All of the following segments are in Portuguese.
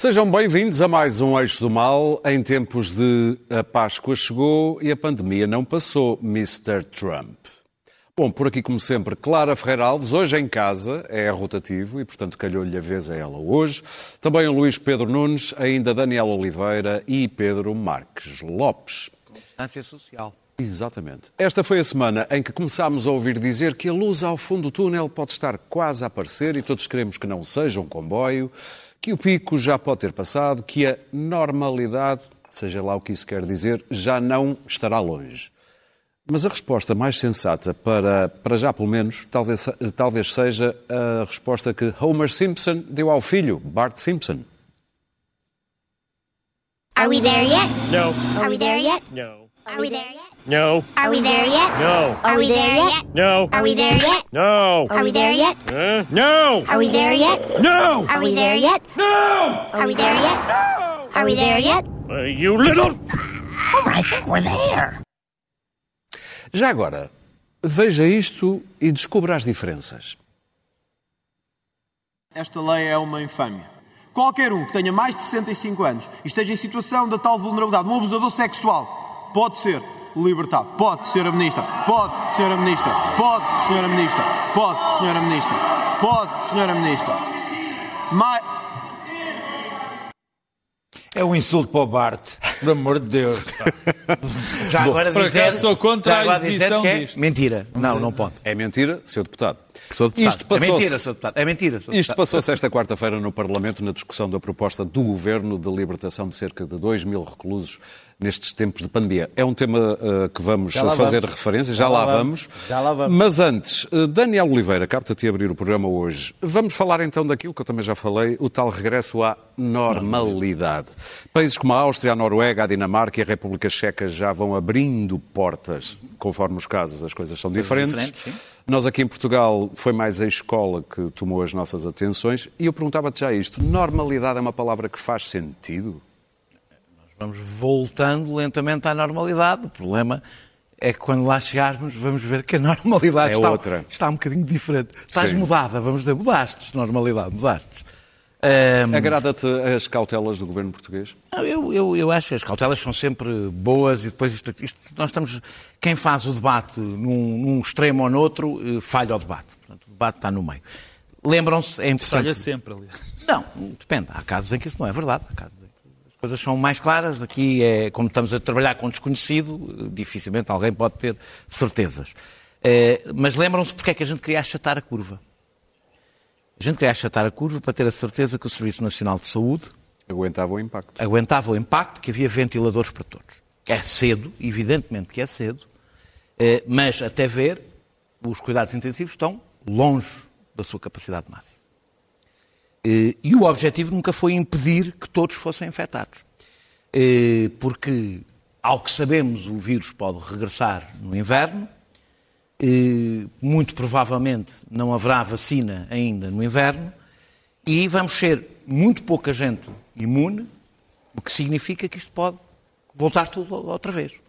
Sejam bem-vindos a mais um Eixo do Mal. Em tempos de a Páscoa chegou e a pandemia não passou, Mr. Trump. Bom, por aqui, como sempre, Clara Ferreira Alves, hoje em casa, é rotativo e, portanto, calhou-lhe a vez a ela hoje. Também o Luís Pedro Nunes, ainda Daniel Oliveira e Pedro Marques Lopes. Distância social. Exatamente. Esta foi a semana em que começámos a ouvir dizer que a luz ao fundo do túnel pode estar quase a aparecer e todos queremos que não seja um comboio que o pico já pode ter passado, que a normalidade, seja lá o que isso quer dizer, já não estará longe. Mas a resposta mais sensata, para, para já pelo menos, talvez, talvez seja a resposta que Homer Simpson deu ao filho, Bart Simpson. Are we there yet? No. Are we there yet? No. Are we there yet? No. Are we there yet? No. Are we there yet? No. Are we there yet? No. Are we there yet? Uh, no. Are we there yet? No. Are we there yet? No. Are we there yet? Are we there yet? Uh, you little. Homer, I think we're there. Já agora, veja isto e descubra as diferenças. Esta lei é uma infâmia. Qualquer um que tenha mais de 65 anos e esteja em situação de tal vulnerabilidade, um abusador sexual, pode ser libertado. Pode, Senhora Ministra. Pode, Senhora Ministra. Pode, Senhora Ministra. Pode, Senhora Ministra. Pode, Senhora Ministra. Mais... É um insulto para o Bart, por amor de Deus. Já agora por dizer, acaso sou contra já a agora exibição que é disto. mentira. Não, não pode. É mentira, Sr. Deputado. Sou deputado. Isto passou-se- É mentira, sou deputado. É mentira, Isto passou-se esta quarta-feira no Parlamento na discussão da proposta do Governo de libertação de cerca de 2 mil reclusos nestes tempos de pandemia. É um tema eh, que vamos fazer vamos. referência, já, Já lá lá vamos. vamos. Já lá vamos. Mas antes, eh, Daniel Oliveira, capta-te a abrir o programa hoje. Vamos falar então daquilo que eu também já falei, o tal regresso à normalidade. Países como a Áustria, a Noruega, a Dinamarca e a República Checa já vão abrindo portas, conforme os casos, as coisas são diferentes. Nós aqui em Portugal foi mais a escola que tomou as nossas atenções e eu perguntava-te já isto: normalidade é uma palavra que faz sentido? Vamos voltando lentamente à normalidade. O problema é que quando lá chegarmos vamos ver que a normalidade É está, outra. está um bocadinho diferente. Estás Sim. mudada, vamos dizer, mudaste, normalidade, mudaste. Ahm, Agrada-te as cautelas do governo português? Não, eu, eu, eu acho que as cautelas são sempre boas e depois isto, isto- nós estamos. Quem faz o debate num, num extremo ou no outro eh, falha o debate. Portanto, o debate está no meio. Lembram-se, é importante. Falha sempre, aliás. Não, depende. Há casos em que isso não é verdade. Há casos coisas são mais claras. Aqui, é, como estamos a trabalhar com desconhecido, dificilmente alguém pode ter certezas. Eh, mas lembram-se porque é que a gente queria achatar a curva. A gente queria achatar a curva para ter a certeza que o Serviço Nacional de Saúde Aguentava o impacto. aguentava o impacto, que havia ventiladores para todos. É cedo, evidentemente que é cedo, eh, mas até ver, os cuidados intensivos estão longe da sua capacidade máxima. Eh, E o objetivo nunca foi impedir que todos fossem infectados. Eh, Porque, ao que sabemos, o vírus pode regressar no inverno, eh, muito provavelmente não haverá vacina ainda no inverno, e vamos ser muito pouca gente imune, o que significa que isto pode voltar tudo outra vez.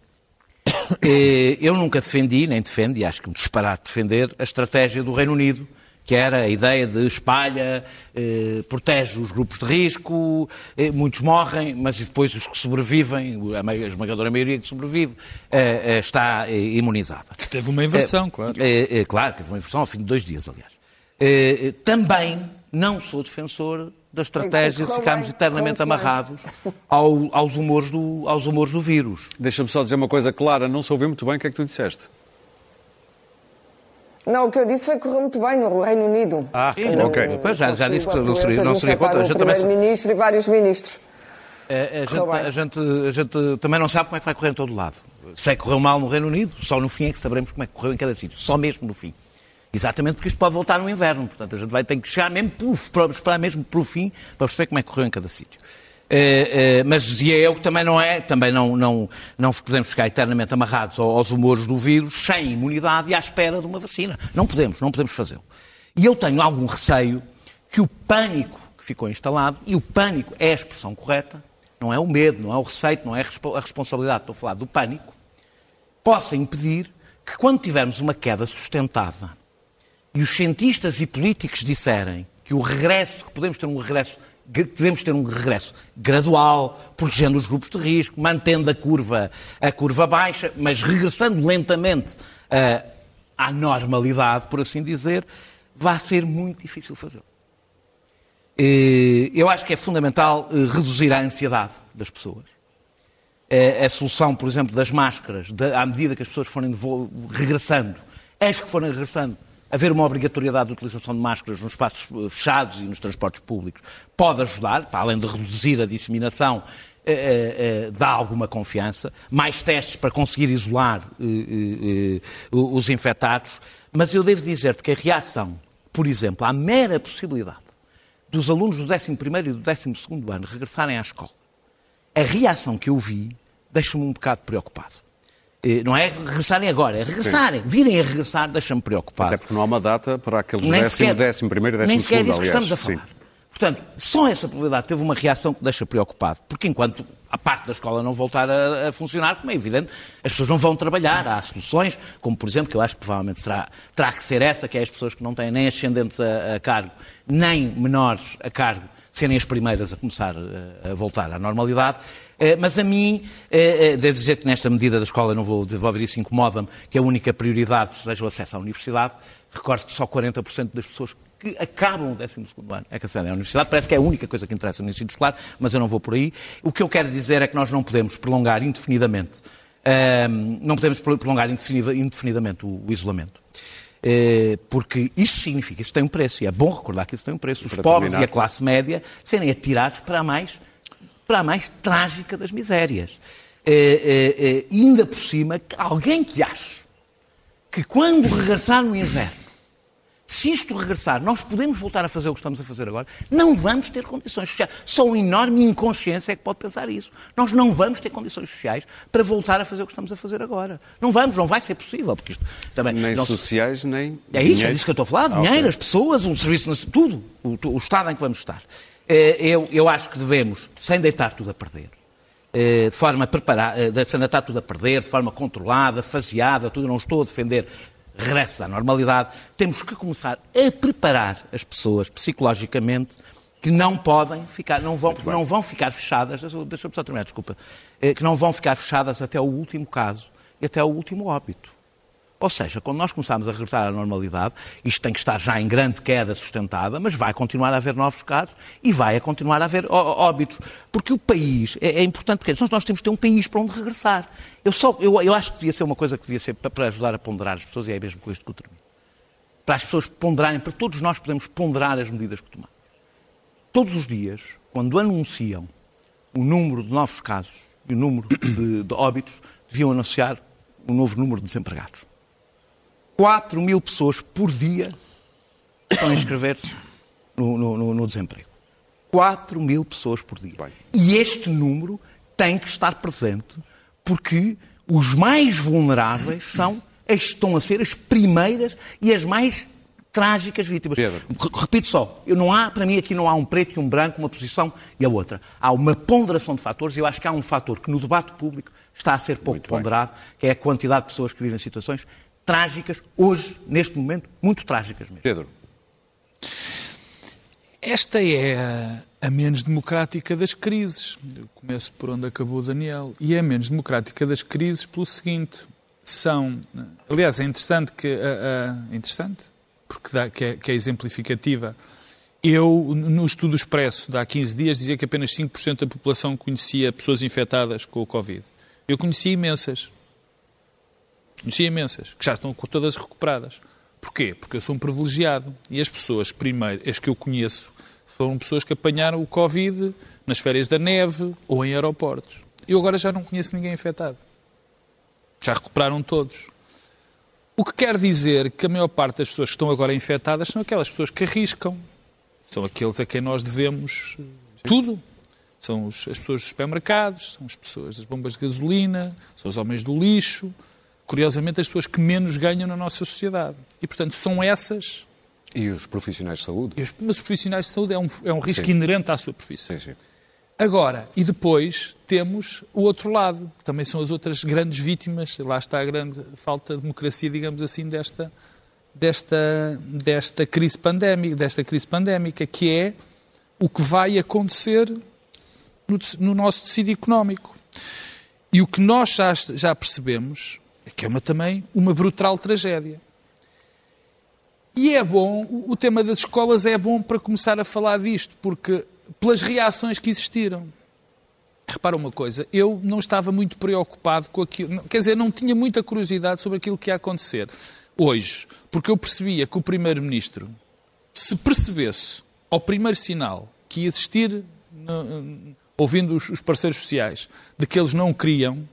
Eu nunca defendi, nem defendo, e acho que me disparate defender, a estratégia do Reino Unido, que era a ideia de espalha, eh, protege os grupos de risco, eh, muitos morrem, mas depois os que sobrevivem, a esmagadora maioria que sobrevive, eh, eh, está eh, imunizada. Que teve uma inversão, claro. É, é, claro, teve uma inversão ao fim de dois dias, aliás. Também não sou defensor da estratégia de ficarmos eternamente amarrados ao- aos, humores do, aos humores do vírus. Deixa-me só dizer uma coisa clara, não se ouviu muito bem o que é que tu disseste. Não, o que eu disse foi que correu muito bem no Reino Unido. Ah, Sim, não, ok. Pois já- já disse que não seria- não seria contra. A gente também- O primeiro-ministro e vários ministros. É, A, Correu gente, a gente- a gente também não sabe como é que vai correr em todo lado. Sei que correu mal no Reino Unido, só no fim é que saberemos como é que correu em cada sítio. Só mesmo no fim. Exatamente porque isto pode voltar no inverno. Portanto, a gente vai ter que chegar mesmo para esperar mesmo pelo fim para perceber como é que correu em cada sítio. Eh, eh, mas dizia eu que também não é, também não, não, não podemos ficar eternamente amarrados ao- aos humores do vírus sem imunidade e à espera de uma vacina. Não podemos, não podemos fazê-lo. E eu tenho algum receio que o pânico que ficou instalado, e o pânico é a expressão correta, não é o medo, não é o receio, não é a respo- a responsabilidade, estou a falar do pânico, possa impedir que quando tivermos uma queda sustentada e os cientistas e políticos disserem que o regresso, que podemos ter um regresso devemos ter um regresso gradual, protegendo os grupos de risco, mantendo a curva, a curva baixa, mas regressando lentamente ah, à normalidade, por assim dizer, vai ser muito difícil fazê-lo. Eu acho que é fundamental eh, reduzir a ansiedade das pessoas. Eh, A solução, por exemplo, das máscaras, à medida que as pessoas forem regressando, as que forem regressando, haver uma obrigatoriedade de utilização de máscaras nos espaços eh, fechados e nos transportes públicos pode ajudar, para além de reduzir a disseminação, eh, eh, eh, dá alguma confiança. Mais testes para conseguir isolar eh, eh, os infectados. Mas eu devo dizer-te que a reação, por exemplo, à mera possibilidade dos alunos do 11º e do 12º ano regressarem à escola, a reação que eu vi deixa-me um bocado preocupado. Eh, Não é regressarem agora, é regressarem, virem a regressar, deixa-me preocupado. Até porque não há uma data para aqueles Nem décimo, sequer- décimo primeiro décimo Nem sequer é segundo, disso que aliás. estamos a falar. Sim. Portanto, só essa probabilidade teve uma reação que deixa preocupado. Porque enquanto a parte da escola não voltar a, a funcionar, como é evidente, as pessoas não vão trabalhar. Há soluções, como por exemplo, que eu acho que provavelmente será, terá que ser essa, que é as pessoas que não têm nem ascendentes a, a cargo, nem menores a cargo, serem as primeiras a começar eh, a, voltar à normalidade. Eh, Mas a mim, eh, eh, devo dizer que nesta medida da escola, não vou desenvolver isso, incomoda-me, que a única prioridade seja o acesso à universidade. Recordo que só 40% das pessoas que acabam o 12 ano é que acedem à universidade. Parece que é a única coisa que interessa no ensino escolar, mas eu não vou por aí. O que eu quero dizer é que nós não podemos prolongar indefinidamente, ahm, não podemos prolongar indefinida- indefinidamente o, o isolamento. Porque isso significa, isso tem um preço, e é bom recordar que isso tem um preço. Os pobres terminar. e a classe média serem atirados para mais, para a mais trágica das misérias. Eh, eh, eh, e ainda por cima, alguém que ache que quando regressar no inverno, se isto regressar, nós podemos voltar a fazer o que estamos a fazer agora, não vamos ter condições sociais. Só uma enorme inconsciência é que pode pensar isso. Nós não vamos ter condições sociais para voltar a fazer o que estamos a fazer agora. Não vamos, não vai ser possível, porque isto também... Nem sociais, nem. é isso, é dinheiro. disso que eu estou a falar. Ah, Dinheiro, ok. as pessoas, o serviço, tudo. O, o estado em que vamos estar. Eh, Eu, eu acho que devemos, sem deitar tudo a perder, eh, de forma preparada, sem deitar tudo a perder, de forma controlada, faseada, tudo, não estou a defender regresso à normalidade, temos que começar a preparar as pessoas psicologicamente que não podem ficar, não vão, não vão ficar fechadas, deixa- deixa-me só terminar, desculpa, eh, que não vão ficar fechadas até o último caso e até o último óbito. Ou seja, quando nós começarmos a regressar à normalidade, isto tem que estar já em grande queda sustentada, mas vai continuar a haver novos casos e vai a continuar a haver óbitos. Porque o país é, é importante, porque nós, nós temos que ter um país para onde regressar. Eu, só, eu, eu acho que devia ser uma coisa que devia ser para, ajudar a ponderar as pessoas, e é mesmo com isto que eu termino. Para as pessoas ponderarem, para todos nós podemos ponderar as medidas que tomamos. Todos os dias, quando anunciam o número de novos casos e o número de, de óbitos, deviam anunciar o novo número de desempregados. 4 mil pessoas por dia estão a inscrever-se no, no- no- desemprego. 4 mil pessoas por dia. Bem. E este número tem que estar presente porque os mais vulneráveis são, estão a ser as primeiras e as mais trágicas vítimas. Pedro. Repito só, eu não há, para mim aqui não há um preto e um branco, uma posição e a outra. Há uma ponderação de fatores e eu acho que há um fator que no debate público está a ser pouco Muito bem. ponderado, que é a quantidade de pessoas que vivem situações trágicas, hoje, neste momento, muito trágicas mesmo. Pedro, Esta é a, menos democrática das crises. Eu começo por onde acabou o Daniel. E é a menos democrática das crises pelo seguinte: são. Aliás, é interessante que. a- interessante, porque dá, que, é, que é exemplificativa. Eu, no estudo expresso de há 15 dias, dizia que apenas 5% da população conhecia pessoas infectadas com o Covid. Eu conhecia imensas. Conhecia imensas, que já estão todas recuperadas. Porquê? Porque eu sou um privilegiado. E as pessoas, primeiro, as que eu conheço, foram pessoas que apanharam o Covid nas férias da neve ou em aeroportos. Eu agora já não conheço ninguém infectado. Já recuperaram todos. O que quer dizer que a maior parte das pessoas que estão agora infectadas são aquelas pessoas que arriscam. São aqueles a quem nós devemos eh, tudo. São os- as pessoas dos supermercados, são as pessoas das bombas de gasolina, são os homens do lixo. Curiosamente, as pessoas que menos ganham na nossa sociedade. E, portanto, são essas. e os profissionais de saúde? os- Mas os profissionais de saúde é um, é um risco Sim. inerente à sua profissão. Sim, sim. Agora, e depois temos o outro lado, que também são as outras grandes vítimas, lá está a grande falta de democracia, digamos assim, desta, desta, desta crise pandémica, desta crise pandémica, que é o que vai acontecer no, no nosso tecido económico. E o que nós já, já percebemos que é uma, também uma brutal tragédia. E é bom, o- tema das escolas é bom para começar a falar disto, porque pelas reações que existiram. Repara uma coisa, eu não estava muito preocupado com aquilo, quer dizer, não tinha muita curiosidade sobre aquilo que ia acontecer hoje, porque eu percebia que o Primeiro-Ministro, se percebesse ao primeiro sinal que ia existir, ouvindo os parceiros sociais, de que eles não queriam,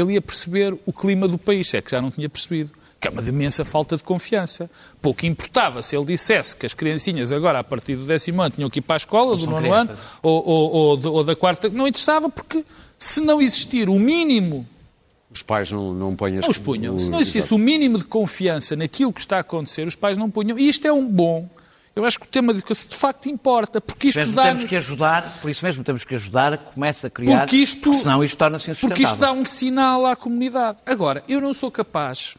ele ia perceber o clima do país, é que já não tinha percebido. Que é uma imensa falta de confiança. Pouco importava se ele dissesse que as criancinhas agora, a partir do décimo ano, tinham que ir para a escola, do são nono ano, crianças. ou, ou- ou de- ou da quarta. Não interessava, porque se não existir o mínimo Os pais não, não põem as não os punham. o- Se não existisse Exato. o mínimo de confiança naquilo que está a acontecer, os pais não punham. E isto é um bom. Eu acho que o tema de educação de facto importa, porque isto dá temos que ajudar, por isso mesmo temos que ajudar, começa a criar, Porque isto- senão isto torna-se insustentável. Porque isto dá um sinal à comunidade. Agora, eu não sou capaz,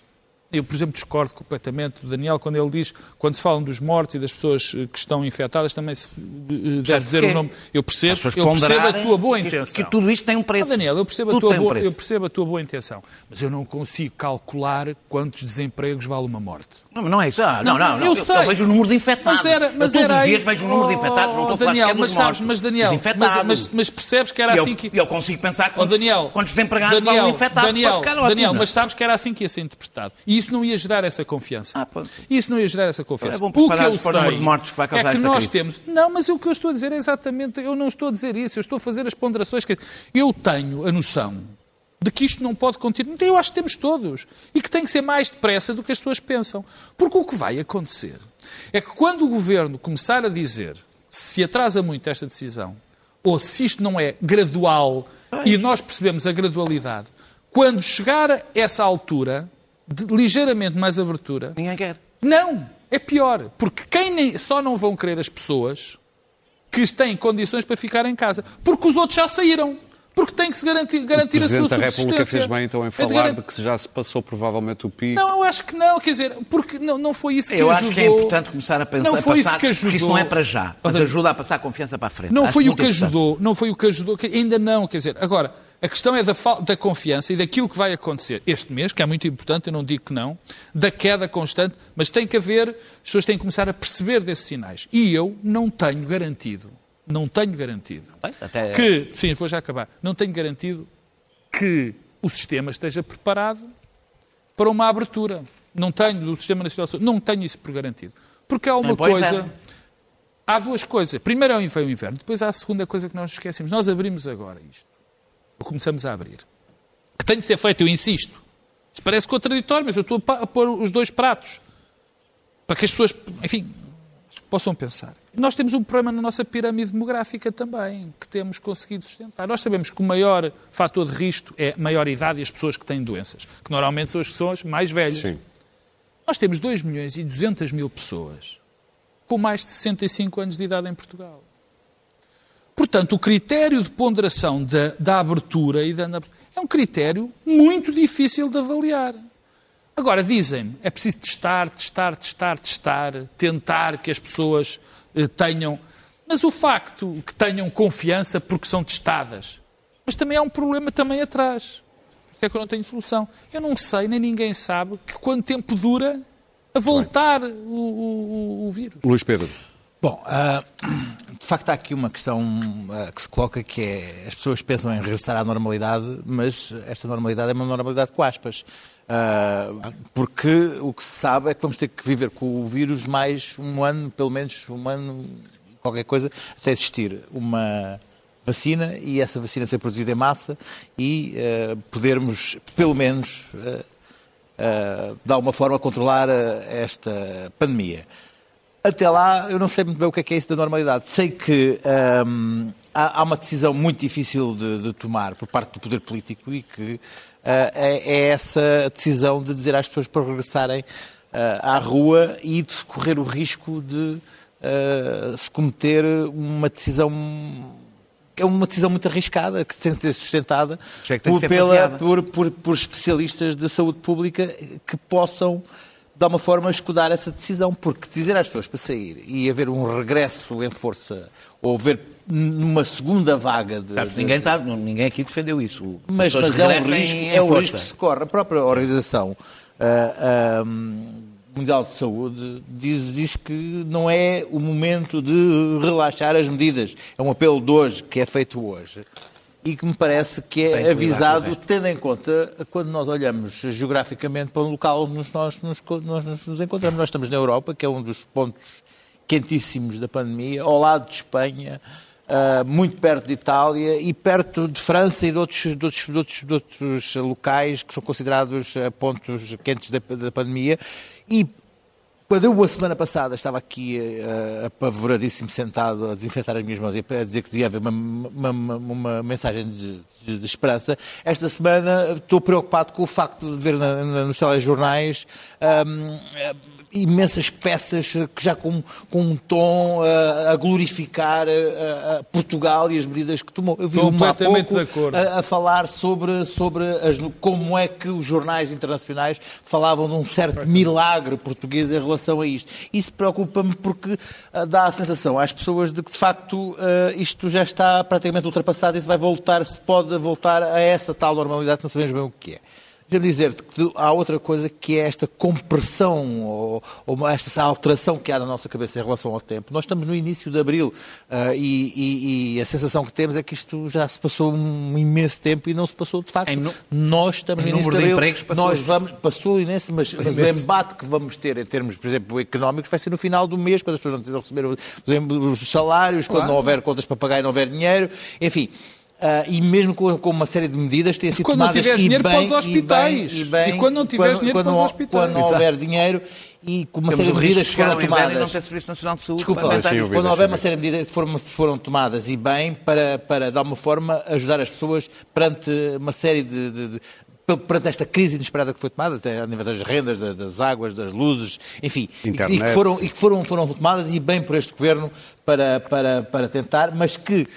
eu, por exemplo, discordo completamente do Daniel quando ele diz, quando se falam dos mortos e das pessoas eh, que estão infectadas, também se eh, deve Percebes dizer o nome. Eu percebo, eu percebo a tua boa intenção. Que tudo isto tem um Ah, preço. Daniel, eu percebo, a tua um boa, preço. eu percebo a tua boa intenção, mas eu não consigo calcular quantos desempregos vale uma morte. Não, não é isso. Ah, não, Não, não, não. eu Eu, sei. eu vejo o número de infectados. Mas era, Eu mas todos era os aí- dias vejo o número de infectados, não estou a falar Daniel, sequer mas dos sabes, mortos. mas Daniel, mas, mas, mas percebes que era eu, assim que... eu consigo pensar Oh, quantos, Daniel, quantos desempregados Daniel, vão infectados Daniel, para ficar. Daniel, mas sabes que era assim que ia ser interpretado. E isso não ia gerar essa confiança. Ah, pronto. Isso não ia gerar essa confiança. É bom o que eu o sei número de mortos que vai causar é que esta nós crise. temos... Não, mas o que eu estou a dizer é exatamente... Eu não estou a dizer isso. Eu estou a fazer as ponderações que... Eu tenho a noção de que isto não pode continuar. Então, Eu acho que temos todos. E que tem que ser mais depressa do que as pessoas pensam. Porque o que vai acontecer é que quando o governo começar a dizer se atrasa muito esta decisão, ou se isto não é gradual, e nós percebemos a gradualidade, quando chegar a essa altura, de ligeiramente mais abertura, Ninguém quer. não, é pior. Porque quem nem- só não vão querer as pessoas que têm condições para ficar em casa. Porque os outros já saíram. Porque têm que se garantir, O garantir a sua Presidente da subsistência. República fez bem então em É de falar de que já se passou provavelmente o pico. Não, eu acho que não. Quer dizer, porque não, não foi isso que Eu ajudou. acho que é importante começar a pensar, Não a foi passar, isso que ajudou. porque isso não é para já, mas ajuda a passar a confiança para a frente. Não Acho foi o que ajudou, não foi o que ajudou, que ainda não, quer dizer, agora, a questão é da, da confiança e daquilo que vai acontecer este mês, que é muito importante, eu não digo que não, da queda constante, mas tem que haver, as pessoas têm que começar a perceber desses sinais. E eu não tenho garantido, não tenho garantido, até- que, sim, vou já acabar, não tenho garantido que o sistema esteja preparado para uma abertura. Não tenho, do Sistema Nacional de Saúde, não tenho isso por garantido. Porque há uma o coisa... Há duas coisas. Primeiro é o inverno, inverno. Depois há a segunda coisa que nós esquecemos. Nós abrimos agora isto. Ou começamos a abrir. Que tem de ser feito, eu insisto. Isto parece contraditório, mas eu estou a pôr os dois pratos. Para que as pessoas, enfim, possam pensar. Nós temos um problema na nossa pirâmide demográfica também, que temos conseguido sustentar. Nós sabemos que o maior fator de risco é a maior idade e as pessoas que têm doenças, que normalmente são as pessoas mais velhas. Sim. Nós temos 2 milhões e 200 mil pessoas com mais de 65 anos de idade em Portugal. Portanto, o critério de ponderação da, da abertura e da, é um critério muito difícil de avaliar. Agora, dizem-me, é preciso testar, testar, testar, testar, tentar que as pessoas eh, tenham. Mas o facto que tenham confiança porque são testadas. Mas também há um problema também atrás. Por isso é que eu não tenho solução. Eu não sei, nem ninguém sabe, que quanto tempo dura a voltar o, o- o- vírus. Luís Pedro. Bom, ah, de facto há aqui uma questão ah, que se coloca que é as pessoas pensam em regressar à normalidade, mas esta normalidade é uma normalidade com aspas. Ah, porque o que se sabe é que vamos ter que viver com o vírus mais um ano, pelo menos um ano, qualquer coisa, até existir uma vacina e essa vacina ser produzida em massa e ah, podermos, pelo menos, ah, de alguma forma, controlar esta pandemia. Até lá, eu não sei muito bem o que é, que é isso da normalidade. Sei que hum, há, há uma decisão muito difícil de, de tomar por parte do poder político e que é, é essa decisão de dizer às pessoas para regressarem ah, à rua e de correr o risco de ah, se cometer uma decisão é uma decisão muito arriscada, que tem de ser sustentada é por, ser pela- por, por, por especialistas de saúde pública que possam de alguma forma, escudar essa decisão, porque dizer às pessoas para sair e haver um regresso em força, ou haver numa segunda vaga de... Sabes, ninguém, tá, ninguém aqui defendeu isso. Mas, mas é um risco, é um força. risco que se corre. A própria Organização ah, Mundial de Saúde diz, diz que não é o momento de relaxar as medidas. É um apelo de hoje, que é feito hoje. E que me parece que que é o avisado, tendo em conta, quando nós olhamos geograficamente para o local onde nós nos, nós nos- encontramos. Nós estamos na Europa, que é um dos pontos quentíssimos da pandemia, ao lado de Espanha, ah, muito perto de Itália e perto de França e de outros, de outros, de outros, de outros locais que são considerados ah, pontos quentes da, da pandemia. E quando eu, a semana passada, estava aqui eh, apavoradíssimo, sentado a desinfetar as minhas mãos e a dizer que devia haver uma, uma, uma- uma mensagem de, de- de esperança, esta semana estou preocupado com o facto de ver na- na- nos telejornais ahm, eh, imensas peças que já com, com um tom eh, a glorificar eh, eh, Portugal e as medidas que tomou. Eu vi uma há pouco a- a falar sobre, sobre as- como é que os jornais internacionais falavam de um certo milagre português em relação a isto. Isso preocupa-me porque dá a sensação às pessoas de que, de facto, isto já está praticamente ultrapassado e se vai voltar, se pode voltar a essa tal normalidade que não sabemos bem o que é. Deixa-me dizer-te que há outra coisa que é esta compressão ou, ou esta alteração que há na nossa cabeça em relação ao tempo. Nós estamos no início de abril ah, e, e- e a sensação que temos é que isto já se passou um imenso tempo e não se passou de facto. Nós estamos no início de abril. passou- Nós vamos, passou imenso, mas, mas o embate que vamos ter em termos, por exemplo, económicos vai ser no final do mês, quando as pessoas não receber os salários, quando não houver contas para pagar e não houver dinheiro, enfim. Ah, e mesmo com, com uma série de medidas têm sido Quando não tomadas e dinheiro bem, para os e bem- hospitais. E, bem, E quando não tiveres dinheiro quando para os não- hospitais. Quando não Exato. houver dinheiro e com uma Temos série de medidas que foram não tomadas. ter Serviço Nacional de Saúde. Desculpa, para ouvir. quando houver uma série de medidas que foram, foram tomadas e bem para, para, de alguma forma, ajudar as pessoas perante uma série de, de- de- perante esta crise inesperada que foi tomada, até a nível das rendas, da- das águas, das luzes, enfim, e que- e Internet. que foram, e que foram, foram tomadas e bem por este governo para, para, para tentar, mas que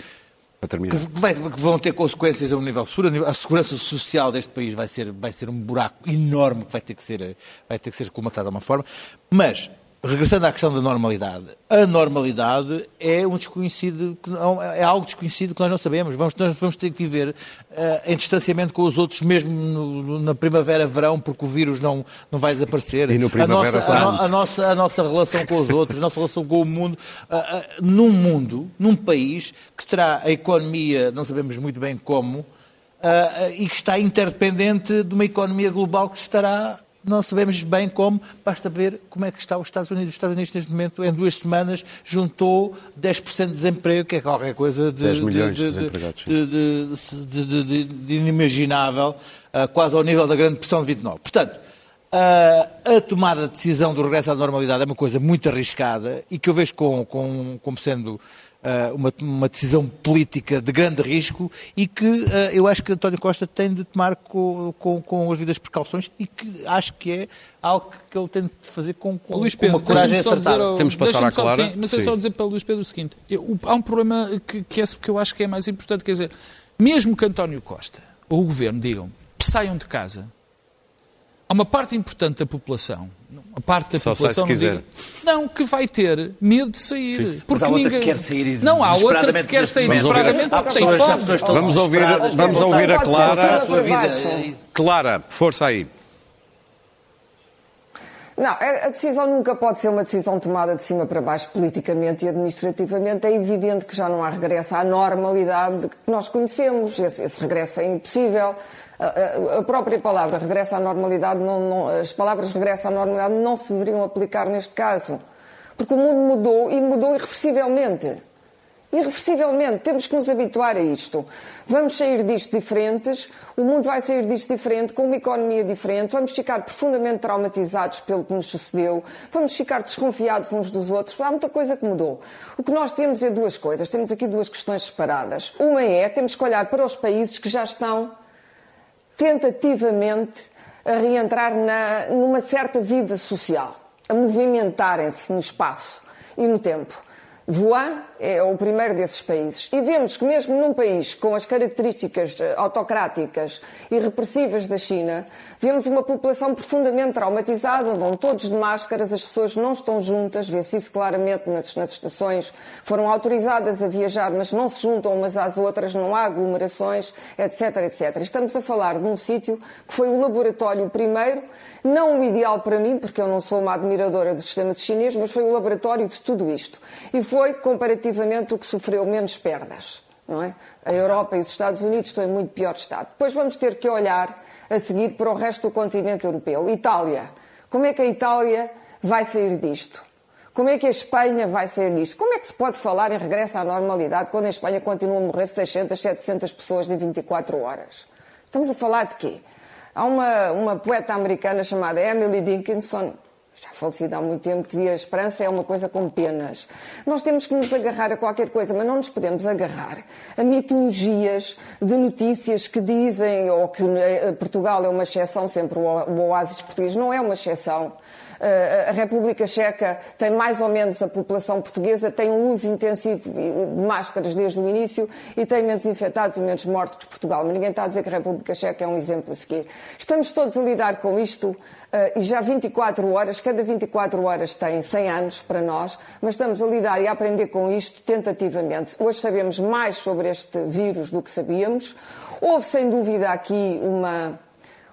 Que, vai- que vão ter consequências a um nível seguro. A segurança social deste país vai ser, vai ser um buraco enorme que vai ter que ser, vai ter que ser colmatado de uma forma. Mas, regressando à questão da normalidade, a normalidade é um desconhecido, não- é algo desconhecido que nós não sabemos. Vamos, nós vamos ter que viver eh, em distanciamento com os outros, mesmo no- na primavera, verão, porque o vírus não, não vai desaparecer. E no a Primavera nossa, a, no- a nossa, a nossa relação com os outros, a nossa relação com o mundo, ah, ah, num mundo, num país que terá a economia, não sabemos muito bem como, e que está interdependente de uma economia global que estará, não sabemos bem como, basta ver como é que está os Estados Unidos. Os Estados Unidos, neste momento, em duas semanas, juntou 10% de desemprego, que é qualquer coisa de, 10 milhões de de- desempregados, de, inimaginável, ah, quase ao nível da Grande Depressão de 29. Portanto, ah, a tomada de decisão do regresso à normalidade é uma coisa muito arriscada e que eu vejo com, com- como sendo uma, uma decisão política de grande risco e que ah, eu acho que António Costa tem de tomar com, com, com as devidas precauções e que acho que é algo que ele tem de fazer com, com, Luís com Pedro, uma coragem acertada. ao- Temos de passar à Clara. sim, Mas é Sim. só dizer para o Luís Pedro o seguinte: eu- há um problema que, que, é, que eu acho que é mais importante, quer dizer, mesmo que António Costa ou o Governo digam saiam de casa, há uma parte importante da população, uma parte da Só sai se população não, quiser. diga- não, que vai ter medo de sair. Porque há outra ninguém... que quer sair e Não, há outra que quer sair desesperadamente porque tem fome. pessoas que estão Vamos ouvir, vamos ouvir a ser Clara. Clara, força aí. Não, a a decisão nunca pode ser uma decisão tomada de cima para baixo, politicamente e administrativamente. É evidente que já não há regresso à normalidade que nós conhecemos. Esse, esse regresso é impossível. A, própria palavra regresso à normalidade, não- não- as palavras regresso à normalidade não se deveriam aplicar neste caso. Porque o mundo mudou e mudou irreversivelmente. Irreversivelmente, temos que nos habituar a isto. Vamos sair disto diferentes, o mundo vai sair disto diferente, com uma economia diferente, vamos ficar profundamente traumatizados pelo que nos sucedeu, vamos ficar desconfiados uns dos outros. Há muita coisa que mudou. O que nós temos é duas coisas, temos aqui duas questões separadas. Uma é, temos que olhar para os países que já estão tentativamente a reentrar na, numa certa vida social, a movimentarem-se no espaço e no tempo. Wuhan é o primeiro desses países. E vemos que mesmo num país com as características eh, autocráticas e repressivas da China, vemos uma população profundamente traumatizada, onde todos de máscaras, as pessoas não estão juntas, vê-se isso claramente nas, nas estações, foram autorizadas a viajar, mas não se juntam umas às outras, não há aglomerações, etc, etc. Estamos a falar de um sítio que foi o laboratório primeiro, não o ideal para mim, porque eu não sou uma admiradora do sistema chinês, mas foi o laboratório de tudo isto. E foi, comparativamente, o que sofreu menos perdas. Não é? A Europa e os Estados Unidos estão em muito pior estado. Depois vamos ter que olhar a seguir para o resto do continente europeu. Itália. Como é que a Itália vai sair disto? Como é que a Espanha vai sair disto? Como é que se pode falar em regresso à normalidade quando a Espanha continua a morrer 600, 700 pessoas em 24 horas? Estamos a falar de quê? Há uma, uma poeta americana chamada Emily Dickinson, já falecida há muito tempo, que dizia a esperança é uma coisa com penas. Nós temos que nos agarrar a qualquer coisa, mas não nos podemos agarrar a mitologias de notícias que dizem ou que eh, Portugal é uma exceção, sempre o oásis português não é uma exceção. Eh, a República Checa tem mais ou menos a população portuguesa, tem um uso intensivo de máscaras desde o início e tem menos infectados e menos mortos que Portugal. Mas ninguém está a dizer que a República Checa é um exemplo a seguir. Estamos todos a lidar com isto Uh, e já 24 horas, cada 24 horas tem 100 anos para nós, mas estamos a lidar e a aprender com isto tentativamente. Hoje sabemos mais sobre este vírus do que sabíamos. Houve, sem dúvida, aqui uma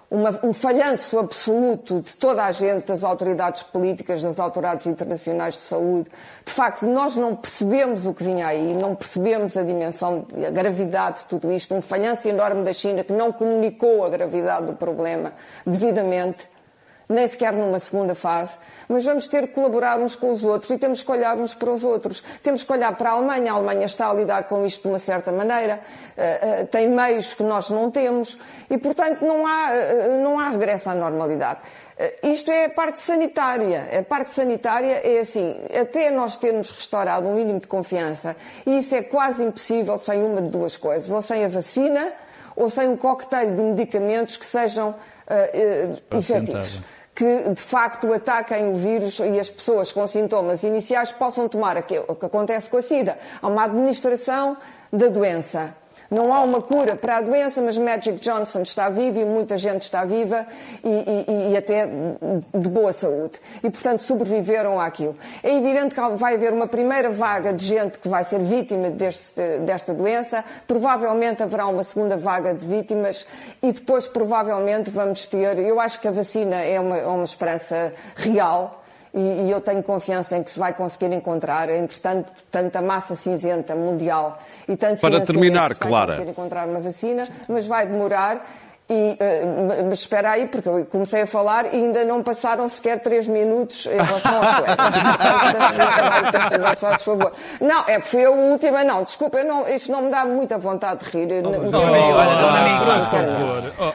uma, um falhanço absoluto de toda a gente, das autoridades políticas, das autoridades internacionais de saúde. De facto, nós não percebemos o que vinha aí, não percebemos a dimensão, a gravidade de tudo isto. Um falhanço enorme da China que não comunicou a gravidade do problema devidamente nem sequer numa segunda fase, mas vamos ter que colaborar uns com os outros e temos que olhar uns para os outros. Temos que olhar para a Alemanha, a Alemanha está a lidar com isto de uma certa maneira, uh, uh, tem meios que nós não temos e, portanto, não há, uh, não há regresso à normalidade. Isto é a parte sanitária. A parte sanitária é assim, até nós termos restaurado um mínimo de confiança, e isso é quase impossível sem uma de duas coisas, ou sem a vacina, ou sem um coquetel de medicamentos que sejam uh, efetivos que de facto ataquem o vírus e as pessoas com sintomas iniciais possam tomar o que acontece com a SIDA. Há uma administração da doença. Não há uma cura para a doença, mas Magic Johnson está vivo e muita gente está viva e, e, e, até de boa saúde. E, portanto, sobreviveram àquilo. É evidente que vai haver uma primeira vaga de gente que vai ser vítima deste, desta doença, provavelmente haverá uma segunda vaga de vítimas e depois, provavelmente, vamos ter. Eu acho que a vacina é uma, é uma esperança real e, e, eu tenho confiança em que se vai conseguir encontrar, entretanto, tanta massa cinzenta mundial e tanto Para terminar, se vai Clara. conseguir encontrar uma vacina, mas vai demorar. E, uh, mas espera aí, porque eu comecei a falar e ainda não passaram sequer três minutos em relação aos colegas. favor. Não, é que fui a última, não, desculpa, eu não, isto não me dá muita vontade de rir.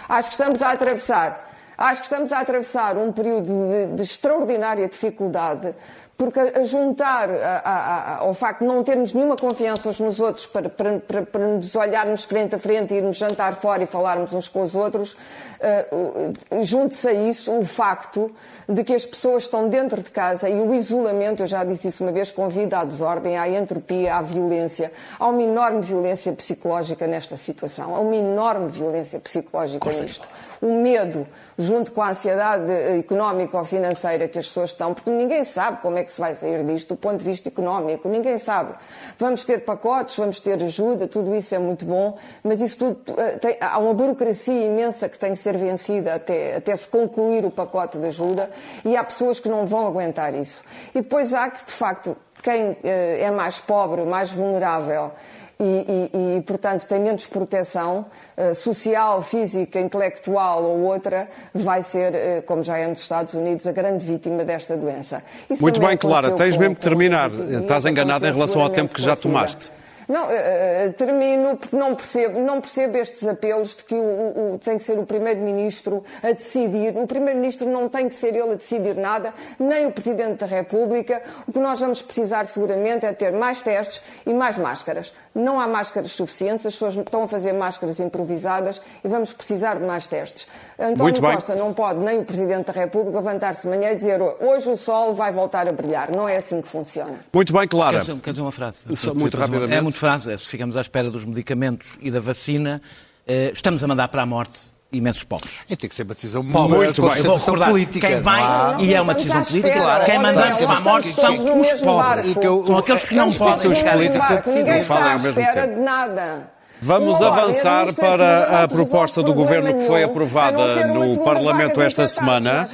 Acho que estamos a atravessar Acho que estamos a atravessar um período de, de extraordinária dificuldade porque a juntar a, a, a, ao facto de não termos nenhuma confiança uns nos outros para, para, para, para nos olharmos frente a frente, irmos jantar fora e falarmos uns com os outros, uh, junte-se a isso o facto de que as pessoas estão dentro de casa e o isolamento, eu já disse isso uma vez, convida à desordem, à entropia, à violência. Há uma enorme violência psicológica nesta situação, há uma enorme violência psicológica nisto. O medo, junto com a ansiedade económica ou financeira que as pessoas estão, porque ninguém sabe como é que se vai sair disto do ponto de vista económico, ninguém sabe. Vamos ter pacotes, vamos ter ajuda, tudo isso é muito bom, mas isso tudo tem, há uma burocracia imensa que tem que ser vencida até, até se concluir o pacote de ajuda e há pessoas que não vão aguentar isso. E depois há que, de facto, quem é mais pobre, mais vulnerável e, e, e, portanto, tem menos proteção uh, social, física, intelectual ou outra, vai ser, uh, como já é nos Estados Unidos, a grande vítima desta doença. Isso Muito bem, Clara, tens mesmo que terminar. Estás enganada em relação ao tempo que já tomaste. Não, eh, termino porque não percebo, não percebo estes apelos de que o, o- o- tem que ser o Primeiro-Ministro a decidir. O Primeiro-Ministro não tem que ser ele a decidir nada, nem o Presidente da República. O que nós vamos precisar seguramente é ter mais testes e mais máscaras. Não há máscaras suficientes, as pessoas estão a fazer máscaras improvisadas e vamos precisar de mais testes. António Muito bem. Costa não pode, nem o Presidente da República, levantar-se de manhã e dizer hoje o sol vai voltar a brilhar. Não é assim que funciona. Muito bem, Quer Clara. dizer, quer dizer uma frase? Só muito Uma- rapidamente. É muito frase. É, se ficamos à espera dos medicamentos e da vacina, eh, estamos a mandar para a morte imensos pobres. E tem que ser uma decisão Pobres. Muito bem. Eu vou recordar, política. quem vai, há- e é uma decisão política, espera. quem mandamos para a morte são os pobres. barco. São aqueles que não podem os políticos a decidir. Ninguém Falem está à ao mesmo espera tempo. de nada. Vamos avançar para a proposta do Governo que foi aprovada no Parlamento esta semana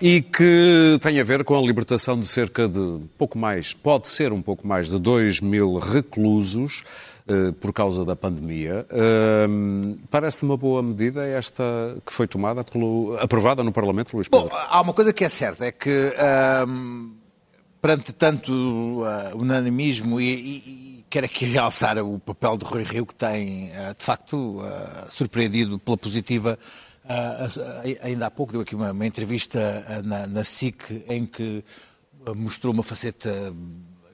e que tem a ver com a libertação de cerca de pouco mais, pode ser um pouco mais de 2 mil reclusos eh, por causa da pandemia. Hum, Parece-te uma boa medida esta que foi tomada, pelo, aprovada no Parlamento, Luís Bom, Pedro? há uma coisa que é certa, é que ahm, perante tanto ah, unanimismo e- e quero aqui realçar o papel de Rui Rio, que tem, ah, de facto, ah, surpreendido pela positiva. ah, ainda há pouco deu aqui uma, uma entrevista na, na SIC em que mostrou uma faceta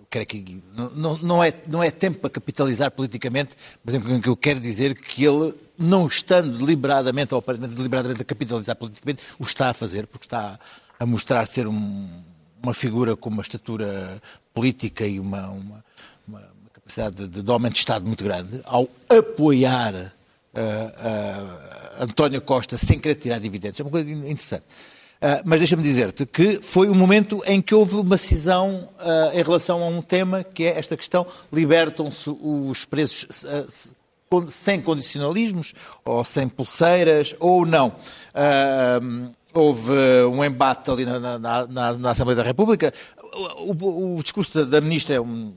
quero aqui, não, não- não é, não é tempo para capitalizar politicamente, mas em que eu quero dizer que ele, não estando deliberadamente ou deliberadamente a capitalizar politicamente, o está a fazer, porque está a mostrar ser um- uma figura com uma estatura política e uma- uma capacidade de, de homem de Estado muito grande, ao apoiar ah, ah, António Costa sem querer tirar dividendos. É uma coisa interessante. Ah, mas deixa-me dizer-te que foi o momento em que houve uma cisão em relação a um tema que é esta questão: libertam-se os presos sem condicionalismos, ou sem pulseiras, ou não. Houve um embate ali na, na- na- na Assembleia da República. O, o- o discurso da, ministra é um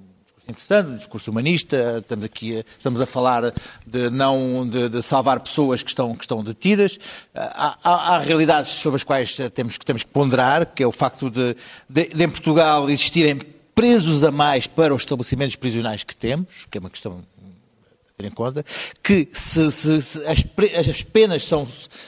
interessante, um discurso humanista. Estamos aqui, estamos a falar de não de, de salvar pessoas que estão que estão detidas. Há, há- há realidades sobre as quais temos que temos que ponderar, que é o facto de, de- de em Portugal existirem presos a mais para os estabelecimentos prisionais que temos, que é uma questão ter em conta que se, se- se as, as penas são,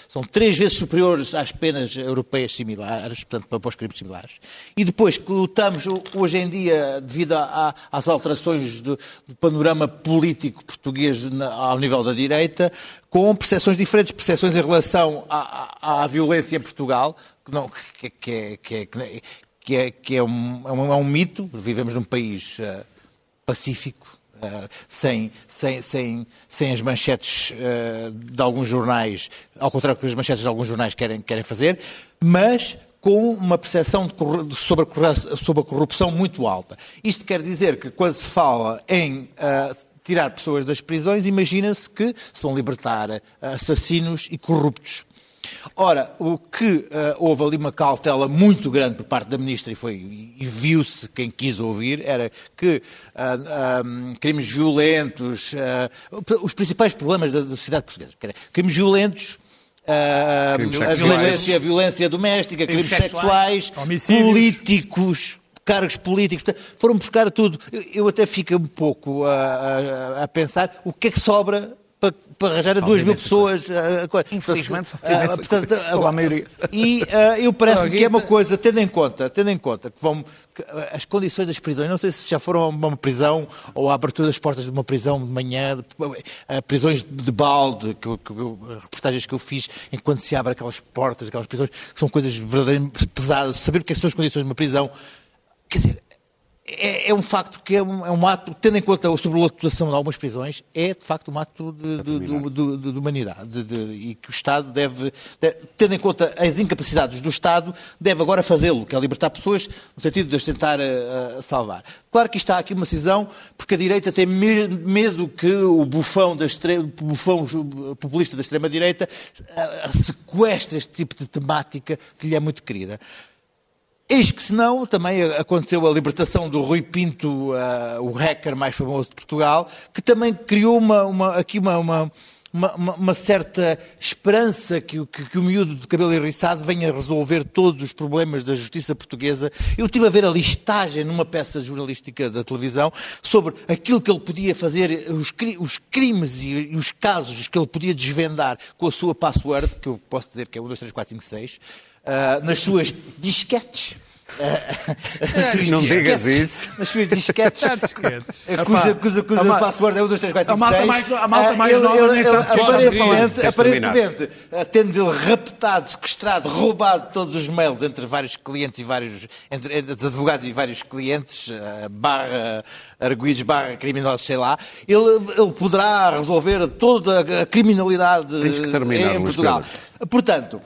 são três vezes superiores às penas europeias similares, portanto, para, para os crimes similares. E depois que lutamos ho- hoje em dia, devido a- a- às alterações do, do panorama político português na- ao nível da direita, com percepções diferentes, percepções em relação à, à- à violência em Portugal, que, não, que, que é, que, é, que é- que é, que é um, é um- é um mito, vivemos num país eh, pacífico, Uh, sem, sem, sem, sem as manchetes uh, de alguns jornais, ao contrário que as manchetes de alguns jornais querem, querem fazer, mas com uma percepção de sobre, a sobre a corrupção muito alta. Isto quer dizer que quando se fala em uh, tirar pessoas das prisões, imagina-se que se vão libertar uh, assassinos e corruptos. Ora, o que eh, houve ali uma cautela muito grande por parte da ministra e, foi, e viu-se quem quis ouvir, era que ah, ah, crimes violentos, ah, os principais problemas da, da sociedade portuguesa, crimes violentos, Crimes a violência, a violência doméstica, crimes, Crimes sexuais, sexuais, homicídios. políticos, cargos políticos, foram buscar tudo. Eu, eu até fico um pouco a, a- a pensar o que é que sobra para, para arranjar a duas mil imensa pessoas. ah. Infelizmente, só Ah, portanto, coisa. Ou a maioria. E ah, eu parece-me que é uma coisa, tendo em conta, tendo em conta que vão que, ah, as condições das prisões, não sei se já foram a uma prisão ou a abertura das portas de uma prisão de manhã, de- ah, prisões de balde, que, que reportagens que eu fiz enquanto se abre aquelas portas, aquelas prisões, que são coisas verdadeiramente pesadas, saber o que é que são as condições de uma prisão. Quer dizer, é, é um facto que é um, é um ato, tendo em conta a sobrelotação de algumas prisões, é de facto um ato de, de- de- de- de- de humanidade de- de- e que o Estado deve, de- tendo em conta as incapacidades do Estado, deve agora fazê-lo, que é libertar pessoas no sentido de as tentar eh, eh, salvar. Claro que está aqui uma cisão, porque a direita tem me- medo que o bufão, da extre- o bufão populista da extrema-direita eh, sequestre este tipo de temática que lhe é muito querida. Eis que senão também aconteceu a libertação do Rui Pinto, ah, o hacker mais famoso de Portugal, que também criou uma, uma- aqui uma, uma, uma, uma- certa esperança que, que, que o miúdo de cabelo enriçado venha resolver todos os problemas da justiça portuguesa. Eu estive a ver a listagem numa peça jornalística da televisão sobre aquilo que ele podia fazer, os, os crimes e, e os casos que ele podia desvendar com a sua password, que eu posso dizer que é 1, 2, 3, 4, 5, 6, ah, nas suas disquetes. Nas suas Não digas disquetes, isso. Nas suas disquetes. Cuja, cuja, cuja a password é 1, 2, 3, 4, a 5, malta 6. mais- a malta mais Ah, ele- nova ele- Aparentemente, aparentemente tendo ele raptado, sequestrado, roubado todos os mails entre vários clientes e vários, entre, entre os advogados e vários clientes, ah, barra arguídos, barra criminosos, sei lá, ele, ele poderá resolver toda a criminalidade Tens que terminar, em Luís Portugal. Portanto,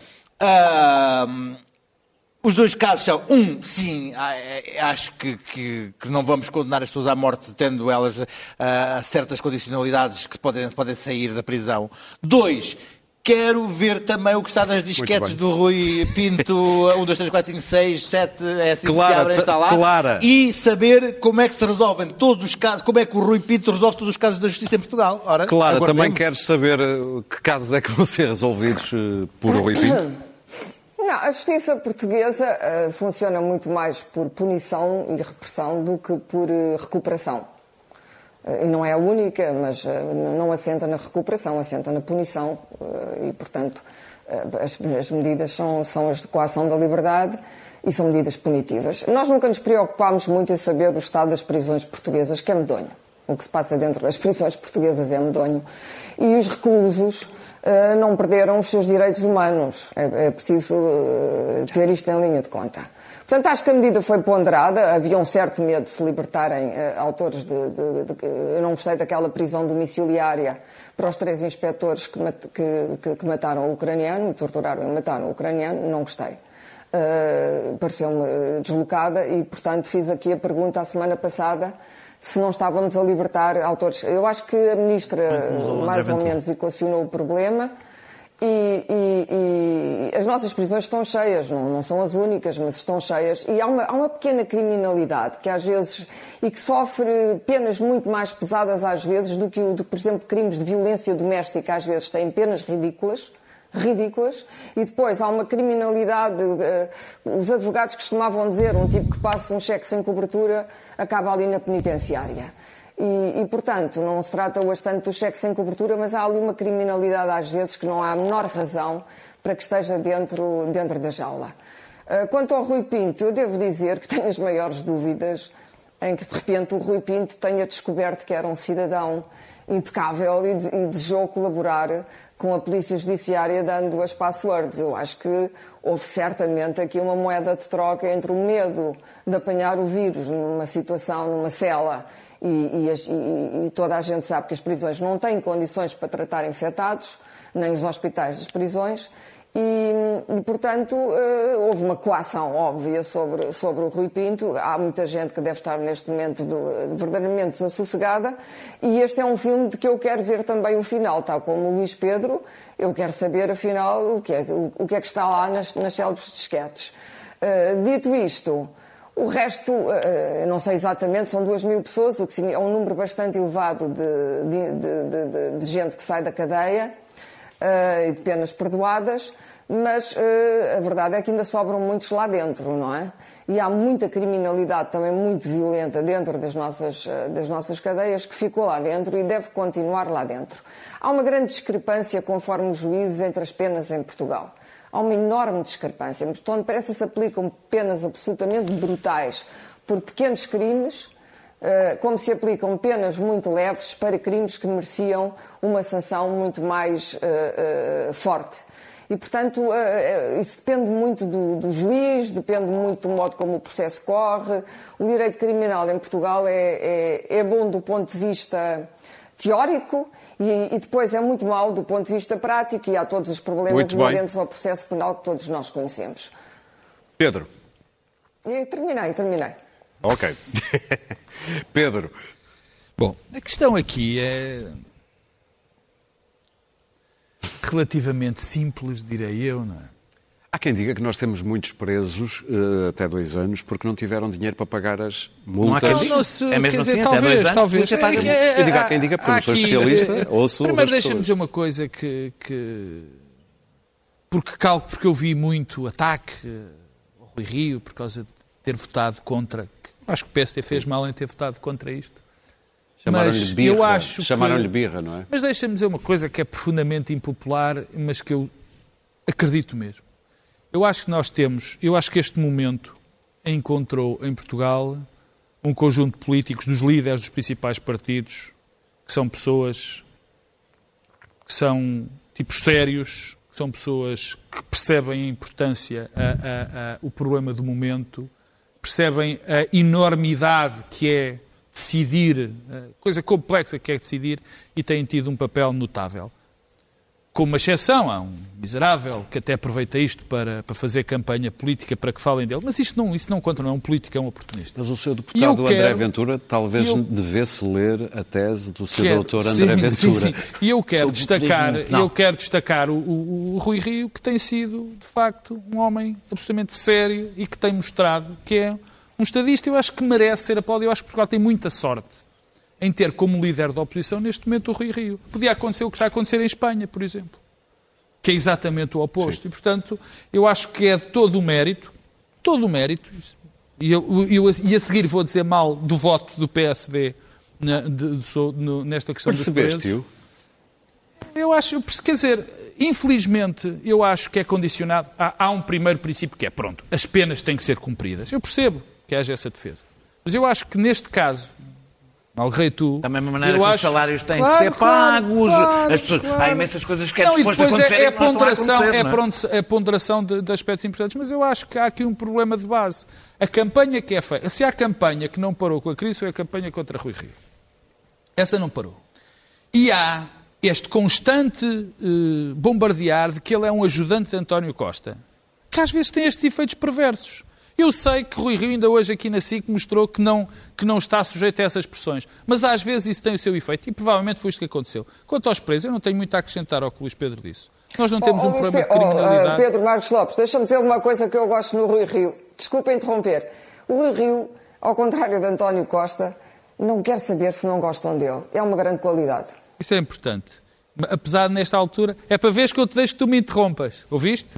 os dois casos são, um, sim, ah, eh, acho que, que- que não vamos condenar as pessoas à morte tendo elas ah, certas condicionalidades que podem, podem sair da prisão. Dois, quero ver também o que está nas disquetes do Rui Pinto, 1, 2, 3, 4, 5, 6, 7, é assim Clara, que se abrem, está lá. Clara. E saber como é que se resolvem todos os casos, como é que o Rui Pinto resolve todos os casos da justiça em Portugal. Ora, Clara, também queres saber eh, que casos é que vão ser resolvidos eh, por Rui Pinto? Não, a justiça portuguesa eh, funciona muito mais por punição e repressão do que por eh, recuperação. Eh, e não é a única, mas não assenta na recuperação, assenta na punição e, portanto, as, as medidas são, são as de coação da liberdade e são medidas punitivas. Nós nunca nos preocupámos muito em saber o estado das prisões portuguesas, que é medonho. O que se passa dentro das prisões portuguesas é medonho. E os reclusos não perderam os seus direitos humanos. É, é preciso eh, ter isto em linha de conta. Portanto, acho que a medida foi ponderada. Havia um certo medo de se libertarem eh, autores de, de- de- Eu não gostei daquela prisão domiciliária para os três inspectores que, que- que- mataram o ucraniano, torturaram e mataram o ucraniano. Não gostei. Uh, pareceu-me deslocada e, portanto, fiz aqui a pergunta a semana passada se não estávamos a libertar autores. Eu acho que a Ministra mais ou menos equacionou o problema e, e- e as nossas prisões estão cheias, não, não são as únicas, mas estão cheias. E há uma, há uma pequena criminalidade que às vezes e que sofre penas muito mais pesadas às vezes do que, o, do, por exemplo, crimes de violência doméstica às vezes têm penas ridículas ridículas. E depois há uma criminalidade eh, os advogados costumavam dizer um tipo que passa um cheque sem cobertura acaba ali na penitenciária. E, e, portanto não se trata hoje tanto do cheque sem cobertura mas há ali uma criminalidade às vezes que não há a menor razão para que esteja dentro, dentro da jaula. Eh, quanto ao Rui Pinto eu devo dizer que tenho as maiores dúvidas em que de repente o Rui Pinto tenha descoberto que era um cidadão impecável e, de- desejou colaborar com a Polícia Judiciária dando as passwords. Eu acho que houve certamente aqui uma moeda de troca entre o medo de apanhar o vírus numa situação, numa cela, e, e e toda a gente sabe que as prisões não têm condições para tratar infectados, nem os hospitais das prisões, e, portanto, eh, houve uma coação óbvia sobre, sobre o Rui Pinto. Há muita gente que deve estar neste momento de- verdadeiramente desassossegada. E este é um filme de que eu quero ver também o final, tal como o Luís Pedro. Eu quero saber, afinal, o que é, o, o que, é que está lá nas, nas célebres disquetes. Eh, dito isto, o resto, eh, eu não sei exatamente, são duas mil pessoas, o que é um número bastante elevado de, de- de- de- de- de gente que sai da cadeia eh, e de penas perdoadas, mas eh, a verdade é que ainda sobram muitos lá dentro, não é? E há muita criminalidade também muito violenta dentro das nossas, eh, das nossas cadeias que ficou lá dentro e deve continuar lá dentro. Há uma grande discrepância, conforme os juízes, entre as penas em Portugal. Há uma enorme discrepância. Onde parece que se aplicam penas absolutamente brutais por pequenos crimes, como se aplicam penas muito leves para crimes que mereciam uma sanção muito mais eh, eh, forte. E, portanto, eh, eh, isso depende muito do, do juiz, depende muito do modo como o processo corre. O direito criminal em Portugal é, é, é bom do ponto de vista teórico e, e depois é muito mau do ponto de vista prático e há todos os problemas inerentes ao processo penal que todos nós conhecemos. Pedro. E terminei, terminei. Ok. Pedro. Bom, a questão aqui é relativamente simples, direi eu, não é? Há quem diga que nós temos muitos presos eh, até dois anos porque não tiveram dinheiro para pagar as multas. Não, não se- É mesmo quer dizer, assim, até talvez, dois anos, talvez. ter pago É multa. é- Eu digo, há há- quem diga, porque não sou aqui, especialista, eh, ouço Primeiro deixa-me dizer uma coisa que... que- Porque, porque eu vi muito ataque eh, ao Rui Rio por causa de ter votado contra... que Acho que o PSD fez mal em ter votado contra isto. Chamaram-lhe birra. que- Chamaram-lhe birra, não é? Mas deixa-me dizer uma coisa que é profundamente impopular, mas que eu acredito mesmo. Eu acho que nós temos, eu acho que este momento encontrou em Portugal um conjunto de políticos, dos líderes dos principais partidos, que são pessoas que são tipos sérios, que são pessoas que percebem a importância, a- a- a- o problema do momento, percebem a enormidade que é decidir, a coisa complexa que é decidir, e têm tido um papel notável. Com uma exceção, há um miserável que até aproveita isto para, para fazer campanha política para que falem dele, mas isto não, isso não conta, não é um político, é um oportunista. Mas o seu deputado André quero- Ventura talvez eu- devesse ler a tese do seu Quero- doutor André sim, Ventura. sim, sim. E eu quero destacar, não. eu quero destacar o, o- o Rui Rio, que tem sido, de facto, um homem absolutamente sério e que tem mostrado que é um estadista. Eu acho que merece ser aplaudido. Eu acho que Portugal tem muita sorte em ter como líder da oposição, neste momento, o Rui Rio. Podia acontecer o que está a acontecer em Espanha, por exemplo, que é exatamente o oposto. E, portanto, eu acho que é de todo o mérito, todo o mérito, e, eu, eu- e a seguir vou dizer mal do voto do PSD na- de- de- no- nesta questão dos presos. Percebeste-o? Eu acho, quer dizer, infelizmente, eu acho que é condicionado. Há, há um primeiro princípio que é, pronto, as penas têm que ser cumpridas. Eu percebo que haja essa defesa. Mas eu acho que neste caso, Malrei tu. Da mesma maneira eu que os acho- salários têm Claro, de ser pagos, claro, as pessoas- claro. há imensas coisas que é Não, suposto depois acontecer é, é que a ponderação, é, é? pronto- é ponderação de, de aspectos importantes, mas eu acho que há aqui um problema de base. A campanha que é feita, se há a campanha que não parou com a crise, foi a campanha contra Rui Rio. Essa não parou. E há este constante eh, bombardear de que ele é um ajudante de António Costa, que às vezes tem estes efeitos perversos. Eu sei que Rui Rio ainda hoje aqui na SIC mostrou que não, que não está sujeito a essas pressões, mas às vezes isso tem o seu efeito e provavelmente foi isto que aconteceu. Quanto aos presos, eu não tenho muito a acrescentar ao que o Luís Pedro disse. Nós não temos Oh, um oh, Luís problema de Pe- oh, criminalidade. uh, Pedro Marcos Lopes, deixa-me dizer uma coisa que eu gosto no Rui Rio. Desculpa interromper. O Rui Rio, ao contrário de António Costa, não quer saber se não gostam dele. É uma grande qualidade. Isso é importante. Apesar de, nesta altura, é para veres que eu te deixo que tu me interrompas. Ouviste?